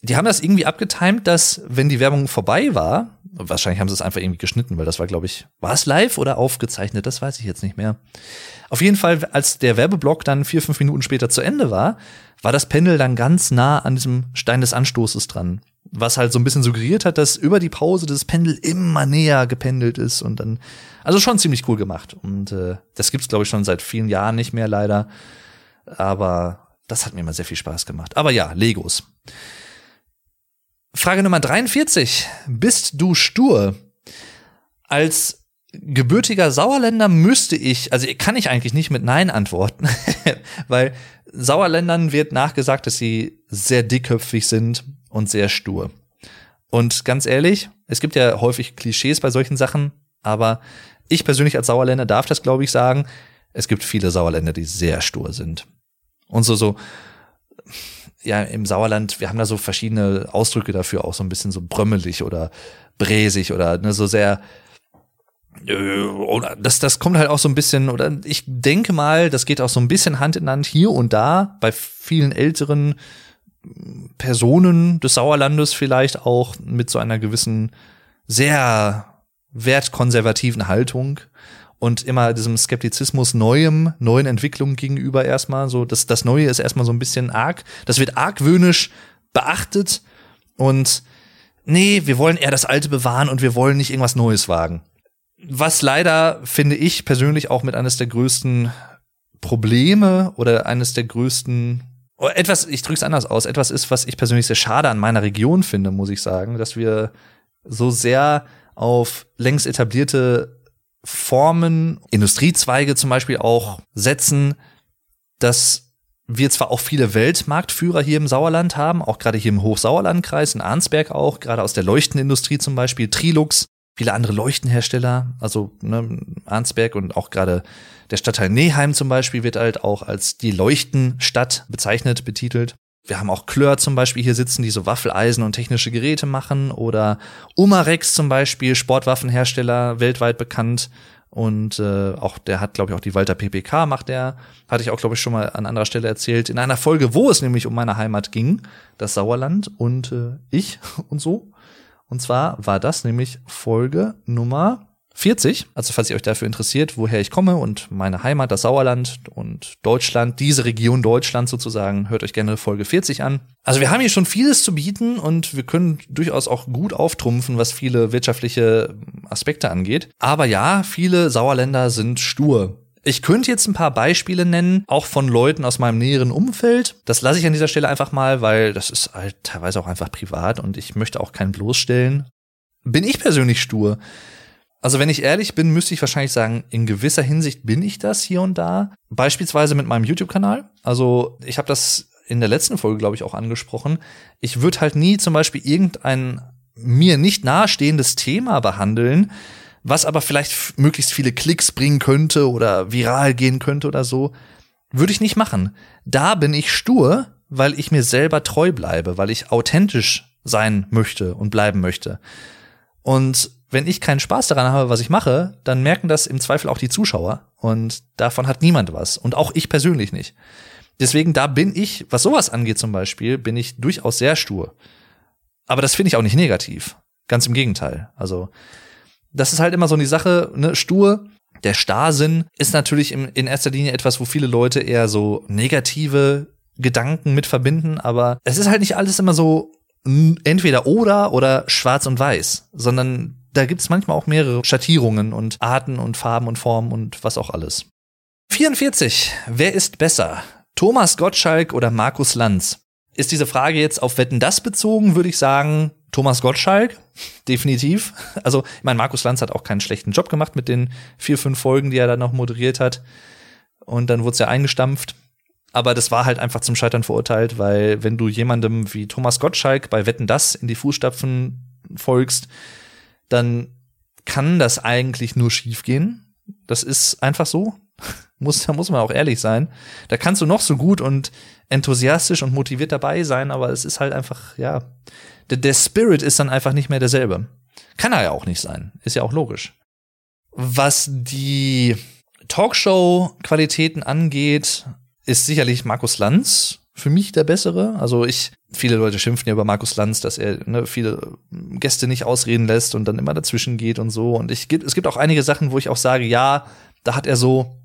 die haben das irgendwie abgetimt, dass wenn die Werbung vorbei war, wahrscheinlich haben sie es einfach irgendwie geschnitten, weil das war, glaube ich, war es live oder aufgezeichnet, das weiß ich jetzt nicht mehr. Auf jeden Fall, als der Werbeblock dann vier, fünf Minuten später zu Ende war, war das Pendel dann ganz nah an diesem Stein des Anstoßes dran. Was halt so ein bisschen suggeriert hat, dass über die Pause das Pendel immer näher gependelt ist und dann, also schon ziemlich cool gemacht. Und äh, das gibt's, glaube ich, schon seit vielen Jahren nicht mehr leider. Aber das hat mir immer sehr viel Spaß gemacht. Aber ja, Legos. Frage Nummer 43. Bist du stur? Als gebürtiger Sauerländer müsste ich, also kann ich eigentlich nicht mit Nein antworten, weil Sauerländern wird nachgesagt, dass sie sehr dickköpfig sind und sehr stur. Und ganz ehrlich, es gibt ja häufig Klischees bei solchen Sachen, aber ich persönlich als Sauerländer darf das, glaube ich, sagen. Es gibt viele Sauerländer, die sehr stur sind. Und so, so, ja, im Sauerland, wir haben da so verschiedene Ausdrücke dafür, auch so ein bisschen so brömmelig oder bräsig oder ne, so sehr, äh, das, das kommt halt auch so ein bisschen, oder ich denke mal, das geht auch so ein bisschen Hand in Hand hier und da bei vielen älteren Personen des Sauerlandes vielleicht auch mit so einer gewissen sehr wertkonservativen Haltung und immer diesem Skeptizismus neuem, neuen Entwicklungen gegenüber erstmal so, das, das Neue ist erstmal so ein bisschen arg, das wird argwöhnisch beachtet und nee, wir wollen eher das Alte bewahren und wir wollen nicht irgendwas Neues wagen. Was leider, finde ich persönlich, auch mit eines der größten Probleme oder eines der größten oder etwas, ich drücke es anders aus, etwas ist, was ich persönlich sehr schade an meiner Region finde, muss ich sagen, dass wir so sehr auf längst etablierte Formen, Industriezweige zum Beispiel auch setzen, dass wir zwar auch viele Weltmarktführer hier im Sauerland haben, auch gerade hier im Hochsauerlandkreis, in Arnsberg auch, gerade aus der Leuchtenindustrie zum Beispiel, Trilux, viele andere Leuchtenhersteller, also ne, Arnsberg und auch gerade der Stadtteil Neheim zum Beispiel wird halt auch als die Leuchtenstadt bezeichnet, betitelt. Wir haben auch Klör zum Beispiel hier sitzen, die so Waffeleisen und technische Geräte machen. Oder Umarex zum Beispiel, Sportwaffenhersteller, weltweit bekannt. Und äh, auch der hat, glaube ich, auch die Walter PPK macht der. Hatte ich auch, glaube ich, schon mal an anderer Stelle erzählt. In einer Folge, wo es nämlich um meine Heimat ging, das Sauerland und äh, ich und so. Und zwar war das nämlich Folge Nummer 40. Also falls ihr euch dafür interessiert, woher ich komme und meine Heimat, das Sauerland und Deutschland, diese Region Deutschland sozusagen, hört euch gerne Folge 40 an. Also wir haben hier schon vieles zu bieten und wir können durchaus auch gut auftrumpfen, was viele wirtschaftliche Aspekte angeht. Aber ja, viele Sauerländer sind stur. Ich könnte jetzt ein paar Beispiele nennen, auch von Leuten aus meinem näheren Umfeld. Das lasse ich an dieser Stelle einfach mal, weil das ist halt teilweise auch einfach privat und ich möchte auch keinen bloßstellen. Bin ich persönlich stur? Also wenn ich ehrlich bin, müsste ich wahrscheinlich sagen, in gewisser Hinsicht bin ich das hier und da. Beispielsweise mit meinem YouTube-Kanal. Also ich habe das in der letzten Folge, glaube ich, auch angesprochen. Ich würde halt nie zum Beispiel irgendein mir nicht nahestehendes Thema behandeln, was aber vielleicht möglichst viele Klicks bringen könnte oder viral gehen könnte oder so, würde ich nicht machen. Da bin ich stur, weil ich mir selber treu bleibe, weil ich authentisch sein möchte und bleiben möchte. Und wenn ich keinen Spaß daran habe, was ich mache, dann merken das im Zweifel auch die Zuschauer. Und davon hat niemand was. Und auch ich persönlich nicht. Deswegen, da bin ich, was sowas angeht zum Beispiel, bin ich durchaus sehr stur. Aber das finde ich auch nicht negativ. Ganz im Gegenteil. Also, das ist halt immer so die Sache, ne, stur. Der Starrsinn ist natürlich in erster Linie etwas, wo viele Leute eher so negative Gedanken mit verbinden, aber es ist halt nicht alles immer so entweder oder oder schwarz und weiß, sondern da gibt's manchmal auch mehrere Schattierungen und Arten und Farben und Formen und was auch alles. 44. Wer ist besser? Thomas Gottschalk oder Markus Lanz? Ist diese Frage jetzt auf Wetten das bezogen, würde ich sagen, Thomas Gottschalk, definitiv. Also, ich meine, Markus Lanz hat auch keinen schlechten Job gemacht mit den vier, fünf Folgen, die er dann noch moderiert hat. Und dann wurde es ja eingestampft. Aber das war halt einfach zum Scheitern verurteilt, weil wenn du jemandem wie Thomas Gottschalk bei Wetten das in die Fußstapfen folgst, dann kann das eigentlich nur schiefgehen. Das ist einfach so. muss, da muss man auch ehrlich sein. Da kannst du noch so gut und enthusiastisch und motiviert dabei sein, aber es ist halt einfach, ja, der, der Spirit ist dann einfach nicht mehr derselbe. Kann er ja auch nicht sein. Ist ja auch logisch. Was die Talkshow-Qualitäten angeht, ist sicherlich Markus Lanz für mich der bessere. Also ich, viele Leute schimpfen ja über Markus Lanz, dass er ne, viele Gäste nicht ausreden lässt und dann immer dazwischen geht und so. Und ich, es gibt auch einige Sachen, wo ich auch sage, ja, da hat er so,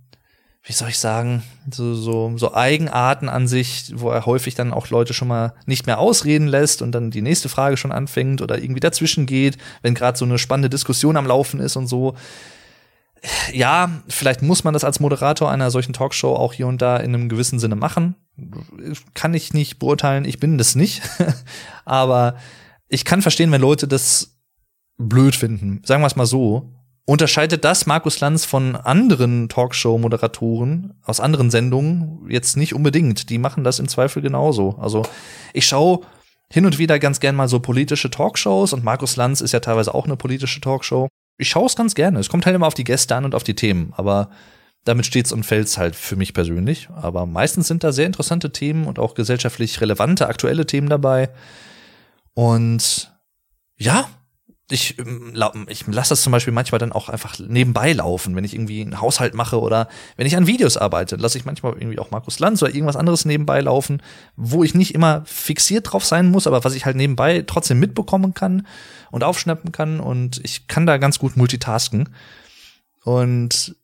wie soll ich sagen, so, so, so Eigenarten an sich, wo er häufig dann auch Leute schon mal nicht mehr ausreden lässt und dann die nächste Frage schon anfängt oder irgendwie dazwischen geht, wenn gerade so eine spannende Diskussion am Laufen ist und so ja, vielleicht muss man das als Moderator einer solchen Talkshow auch hier und da in einem gewissen Sinne machen. Kann ich nicht beurteilen, ich bin das nicht. Aber ich kann verstehen, wenn Leute das blöd finden. Sagen wir es mal so. Unterscheidet das Markus Lanz von anderen Talkshow-Moderatoren aus anderen Sendungen jetzt nicht unbedingt. Die machen das im Zweifel genauso. Also ich schaue hin und wieder ganz gern mal so politische Talkshows und Markus Lanz ist ja teilweise auch eine politische Talkshow ich schaue es ganz gerne. Es kommt halt immer auf die Gäste an und auf die Themen, aber damit steht's und fällt's halt für mich persönlich. Aber meistens sind da sehr interessante Themen und auch gesellschaftlich relevante, aktuelle Themen dabei. Und ja, ich, ähm, ich lasse das zum Beispiel manchmal dann auch einfach nebenbei laufen, wenn ich irgendwie einen Haushalt mache oder wenn ich an Videos arbeite, lasse ich manchmal irgendwie auch Markus Lanz oder irgendwas anderes nebenbei laufen, wo ich nicht immer fixiert drauf sein muss, aber was ich halt nebenbei trotzdem mitbekommen kann und aufschnappen kann und ich kann da ganz gut multitasken. Und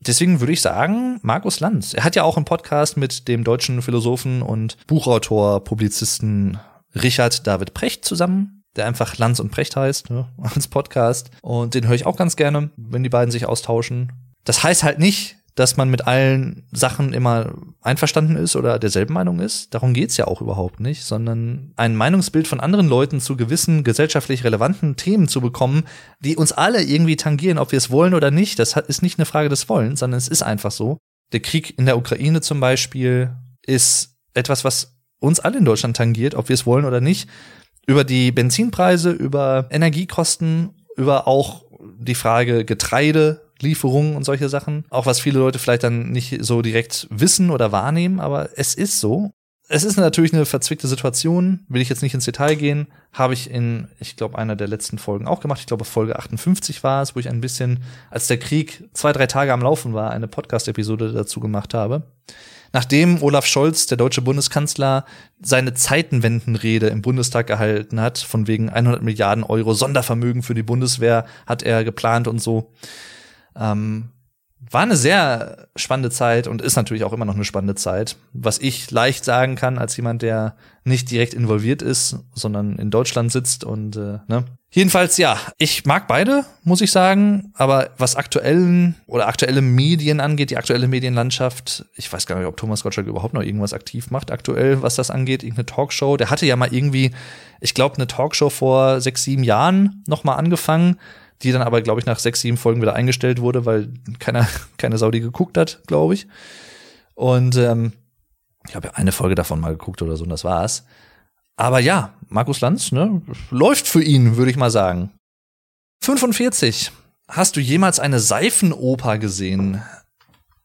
deswegen würde ich sagen, Markus Lanz. Er hat ja auch einen Podcast mit dem deutschen Philosophen und Buchautor, Publizisten Richard David Precht zusammen der einfach Lanz und Precht heißt, ne, als Podcast. Und den höre ich auch ganz gerne, wenn die beiden sich austauschen. Das heißt halt nicht, dass man mit allen Sachen immer einverstanden ist oder derselben Meinung ist. Darum geht's ja auch überhaupt nicht, sondern ein Meinungsbild von anderen Leuten zu gewissen gesellschaftlich relevanten Themen zu bekommen, die uns alle irgendwie tangieren, ob wir es wollen oder nicht. Das ist nicht eine Frage des Wollens, sondern es ist einfach so. Der Krieg in der Ukraine zum Beispiel ist etwas, was uns alle in Deutschland tangiert, ob wir es wollen oder nicht. Über die Benzinpreise, über Energiekosten, über auch die Frage Getreide, Lieferungen und solche Sachen. Auch was viele Leute vielleicht dann nicht so direkt wissen oder wahrnehmen, aber es ist so. Es ist natürlich eine verzwickte Situation, will ich jetzt nicht ins Detail gehen, habe ich in, ich glaube, einer der letzten Folgen auch gemacht. Ich glaube, Folge 58 war es, wo ich ein bisschen, als der Krieg zwei, drei Tage am Laufen war, eine Podcast-Episode dazu gemacht habe. Nachdem Olaf Scholz, der deutsche Bundeskanzler, seine Zeitenwendenrede im Bundestag gehalten hat, von wegen 100 Milliarden Euro Sondervermögen für die Bundeswehr hat er geplant und so, ähm, war eine sehr spannende Zeit und ist natürlich auch immer noch eine spannende Zeit. Was ich leicht sagen kann als jemand, der nicht direkt involviert ist, sondern in Deutschland sitzt und äh, ne. Jedenfalls ja, ich mag beide, muss ich sagen, aber was aktuellen oder aktuelle Medien angeht, die aktuelle Medienlandschaft, ich weiß gar nicht, ob Thomas Gottschalk überhaupt noch irgendwas aktiv macht aktuell, was das angeht, irgendeine Talkshow. Der hatte ja mal irgendwie, ich glaube, eine Talkshow vor sechs, sieben Jahren noch mal angefangen die dann aber, glaube ich, nach sechs, sieben Folgen wieder eingestellt wurde, weil keiner, keine Saudi geguckt hat, glaube ich. Und ähm, ich habe ja eine Folge davon mal geguckt oder so, und das war's. Aber ja, Markus Lanz, ne, läuft für ihn, würde ich mal sagen. 45. Hast du jemals eine Seifenoper gesehen?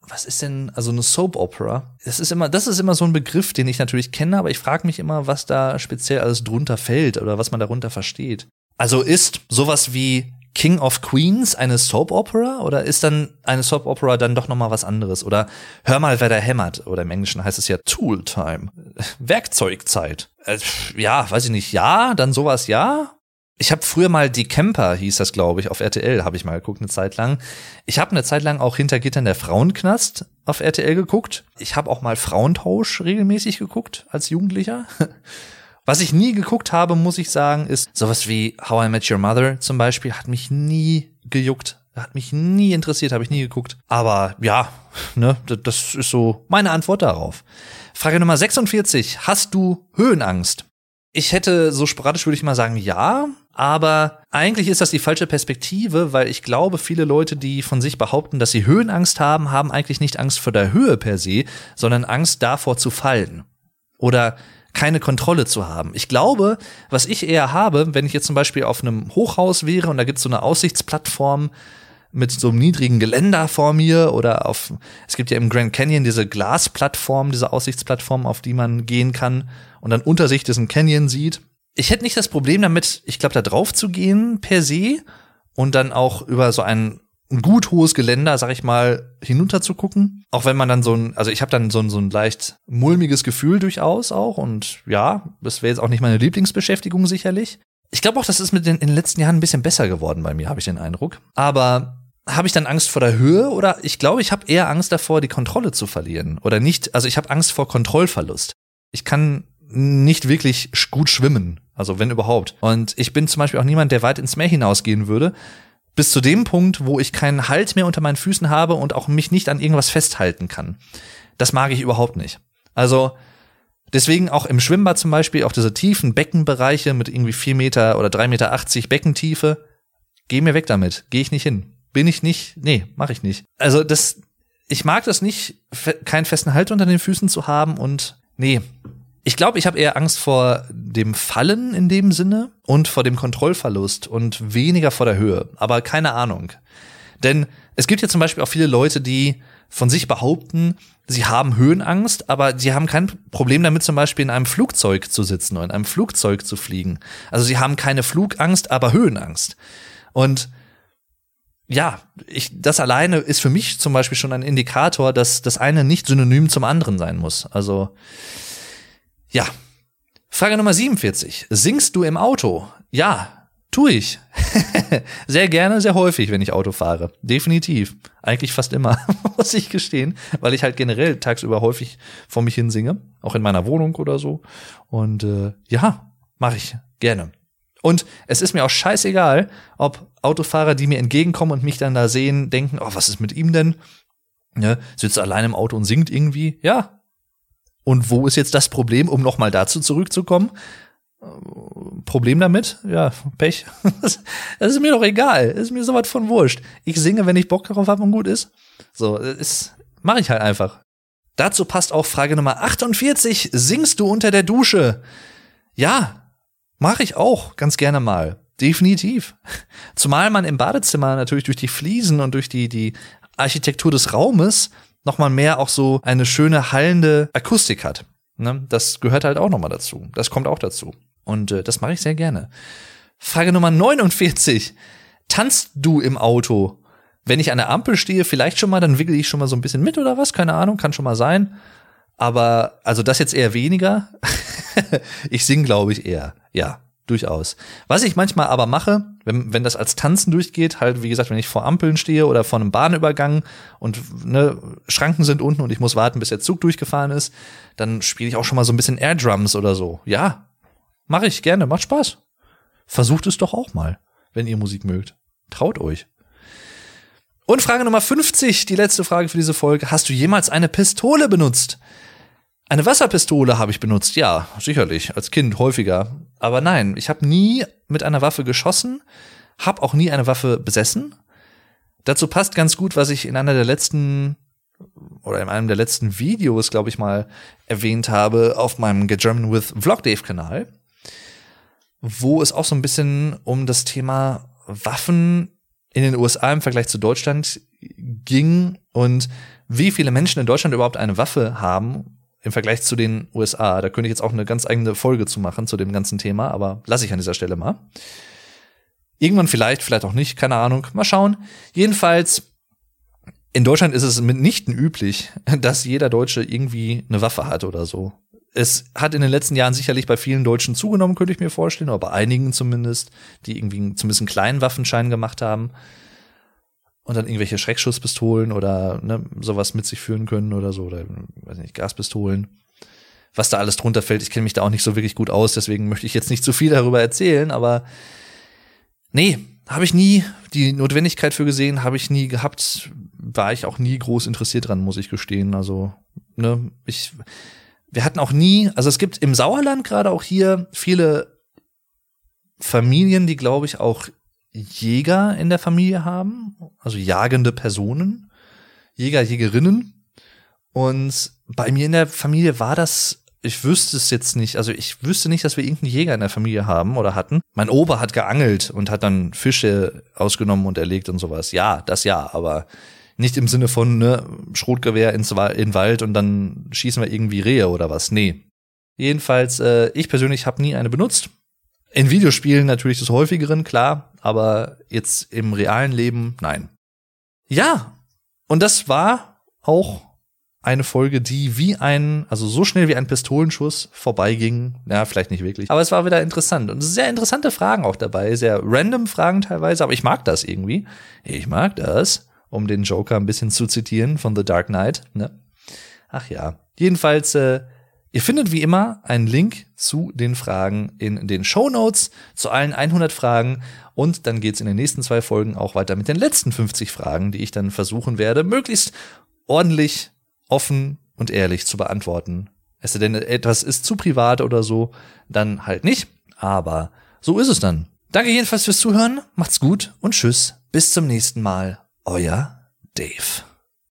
Was ist denn, also eine Soap Opera? Das ist immer, das ist immer so ein Begriff, den ich natürlich kenne, aber ich frage mich immer, was da speziell alles drunter fällt oder was man darunter versteht. Also ist sowas wie King of Queens eine Soap Opera? Oder ist dann eine Soap Opera dann doch noch mal was anderes? Oder hör mal wer da hämmert. Oder im Englischen heißt es ja Tool Time. Werkzeugzeit. Äh, ja weiß ich nicht. Ja dann sowas ja. Ich habe früher mal die Camper hieß das glaube ich auf RTL habe ich mal geguckt eine Zeit lang. Ich habe eine Zeit lang auch hinter Gittern der Frauenknast auf RTL geguckt. Ich habe auch mal Frauentausch regelmäßig geguckt als Jugendlicher Was ich nie geguckt habe, muss ich sagen, ist sowas wie How I Met Your Mother zum Beispiel, hat mich nie gejuckt. Hat mich nie interessiert, habe ich nie geguckt. Aber ja, ne, das ist so meine Antwort darauf. Frage Nummer 46. Hast du Höhenangst? Ich hätte so sporadisch würde ich mal sagen, ja. Aber eigentlich ist das die falsche Perspektive, weil ich glaube, viele Leute, die von sich behaupten, dass sie Höhenangst haben, haben eigentlich nicht Angst vor der Höhe per se, sondern Angst davor zu fallen. Oder keine Kontrolle zu haben. Ich glaube, was ich eher habe, wenn ich jetzt zum Beispiel auf einem Hochhaus wäre und da gibt es so eine Aussichtsplattform mit so einem niedrigen Geländer vor mir oder auf, es gibt ja im Grand Canyon diese Glasplattform, diese Aussichtsplattform, auf die man gehen kann und dann unter sich diesen Canyon sieht. Ich hätte nicht das Problem damit, ich glaube, da drauf zu gehen per se und dann auch über so einen ein gut hohes Geländer, sag ich mal, hinunter zu gucken. Auch wenn man dann so ein, also ich habe dann so ein, so ein leicht mulmiges Gefühl durchaus auch. Und ja, das wäre jetzt auch nicht meine Lieblingsbeschäftigung sicherlich. Ich glaube auch, das ist mit den, in den letzten Jahren ein bisschen besser geworden bei mir, habe ich den Eindruck. Aber habe ich dann Angst vor der Höhe oder ich glaube, ich habe eher Angst davor, die Kontrolle zu verlieren. Oder nicht, also ich habe Angst vor Kontrollverlust. Ich kann nicht wirklich gut schwimmen, also wenn überhaupt. Und ich bin zum Beispiel auch niemand, der weit ins Meer hinausgehen würde bis zu dem Punkt, wo ich keinen Halt mehr unter meinen Füßen habe und auch mich nicht an irgendwas festhalten kann. Das mag ich überhaupt nicht. Also deswegen auch im Schwimmbad zum Beispiel, auch diese tiefen Beckenbereiche mit irgendwie vier Meter oder drei Meter achtzig Beckentiefe, geh mir weg damit, geh ich nicht hin. Bin ich nicht, nee, mach ich nicht. Also das, ich mag das nicht, keinen festen Halt unter den Füßen zu haben und nee, ich glaube, ich habe eher Angst vor dem Fallen in dem Sinne und vor dem Kontrollverlust und weniger vor der Höhe. Aber keine Ahnung. Denn es gibt ja zum Beispiel auch viele Leute, die von sich behaupten, sie haben Höhenangst, aber sie haben kein Problem damit, zum Beispiel in einem Flugzeug zu sitzen oder in einem Flugzeug zu fliegen. Also sie haben keine Flugangst, aber Höhenangst. Und ja, ich, das alleine ist für mich zum Beispiel schon ein Indikator, dass das eine nicht synonym zum anderen sein muss. Also ja. Frage Nummer 47. Singst du im Auto? Ja, tue ich. sehr gerne, sehr häufig, wenn ich Auto fahre. Definitiv. Eigentlich fast immer, muss ich gestehen, weil ich halt generell tagsüber häufig vor mich hin singe, auch in meiner Wohnung oder so. Und äh, ja, mache ich gerne. Und es ist mir auch scheißegal, ob Autofahrer, die mir entgegenkommen und mich dann da sehen, denken, oh, was ist mit ihm denn? Ja, sitzt allein im Auto und singt irgendwie. Ja. Und wo ist jetzt das Problem, um nochmal dazu zurückzukommen? Problem damit? Ja, Pech. Das ist mir doch egal. Das ist mir sowas von wurscht. Ich singe, wenn ich Bock darauf habe und gut ist. So, ist, mache ich halt einfach. Dazu passt auch Frage Nummer 48. Singst du unter der Dusche? Ja, mache ich auch ganz gerne mal. Definitiv. Zumal man im Badezimmer natürlich durch die Fliesen und durch die, die Architektur des Raumes nochmal mehr auch so eine schöne hallende Akustik hat. Ne? Das gehört halt auch nochmal dazu. Das kommt auch dazu. Und äh, das mache ich sehr gerne. Frage Nummer 49. Tanzt du im Auto? Wenn ich an der Ampel stehe, vielleicht schon mal, dann wickel ich schon mal so ein bisschen mit oder was? Keine Ahnung, kann schon mal sein. Aber also das jetzt eher weniger. ich sing, glaube ich, eher. Ja, durchaus. Was ich manchmal aber mache, wenn, wenn das als Tanzen durchgeht, halt wie gesagt, wenn ich vor Ampeln stehe oder vor einem Bahnübergang und ne, Schranken sind unten und ich muss warten, bis der Zug durchgefahren ist, dann spiele ich auch schon mal so ein bisschen Air Drums oder so. Ja, mache ich gerne, macht Spaß. Versucht es doch auch mal, wenn ihr Musik mögt. Traut euch. Und Frage Nummer 50, die letzte Frage für diese Folge. Hast du jemals eine Pistole benutzt? Eine Wasserpistole habe ich benutzt, ja, sicherlich, als Kind häufiger. Aber nein, ich habe nie mit einer Waffe geschossen, habe auch nie eine Waffe besessen. Dazu passt ganz gut, was ich in einer der letzten oder in einem der letzten Videos, glaube ich mal, erwähnt habe auf meinem Get German with Vlog Dave Kanal, wo es auch so ein bisschen um das Thema Waffen in den USA im Vergleich zu Deutschland ging und wie viele Menschen in Deutschland überhaupt eine Waffe haben im Vergleich zu den USA. Da könnte ich jetzt auch eine ganz eigene Folge zu machen zu dem ganzen Thema, aber lasse ich an dieser Stelle mal. Irgendwann vielleicht, vielleicht auch nicht, keine Ahnung. Mal schauen. Jedenfalls, in Deutschland ist es mitnichten üblich, dass jeder Deutsche irgendwie eine Waffe hat oder so. Es hat in den letzten Jahren sicherlich bei vielen Deutschen zugenommen, könnte ich mir vorstellen, oder bei einigen zumindest, die irgendwie zumindest einen kleinen Waffenschein gemacht haben und dann irgendwelche Schreckschusspistolen oder ne, sowas mit sich führen können oder so, oder weiß nicht, Gaspistolen. Was da alles drunter fällt, ich kenne mich da auch nicht so wirklich gut aus, deswegen möchte ich jetzt nicht zu viel darüber erzählen, aber nee, habe ich nie die Notwendigkeit für gesehen, habe ich nie gehabt, war ich auch nie groß interessiert dran, muss ich gestehen. Also, ne, ich, wir hatten auch nie, also es gibt im Sauerland gerade auch hier viele Familien, die glaube ich auch Jäger in der Familie haben, also jagende Personen, Jäger, Jägerinnen. Und bei mir in der Familie war das, ich wüsste es jetzt nicht, also ich wüsste nicht, dass wir irgendeinen Jäger in der Familie haben oder hatten. Mein Opa hat geangelt und hat dann Fische ausgenommen und erlegt und sowas. Ja, das ja, aber nicht im Sinne von ne, Schrotgewehr ins in den Wald und dann schießen wir irgendwie Rehe oder was. Nee. Jedenfalls, äh, ich persönlich habe nie eine benutzt. In Videospielen natürlich des häufigeren, klar, aber jetzt im realen Leben nein. Ja, und das war auch eine Folge, die wie ein, also so schnell wie ein Pistolenschuss vorbeiging. Ja, vielleicht nicht wirklich. Aber es war wieder interessant. Und sehr interessante Fragen auch dabei. Sehr random Fragen teilweise, aber ich mag das irgendwie. Ich mag das, um den Joker ein bisschen zu zitieren von The Dark Knight. Ne? Ach ja. Jedenfalls äh, Ihr findet wie immer einen Link zu den Fragen in den Show Notes zu allen 100 Fragen und dann geht's in den nächsten zwei Folgen auch weiter mit den letzten 50 Fragen, die ich dann versuchen werde, möglichst ordentlich, offen und ehrlich zu beantworten. Es denn etwas ist zu privat oder so, dann halt nicht, aber so ist es dann. Danke jedenfalls fürs Zuhören, macht's gut und tschüss, bis zum nächsten Mal, euer Dave.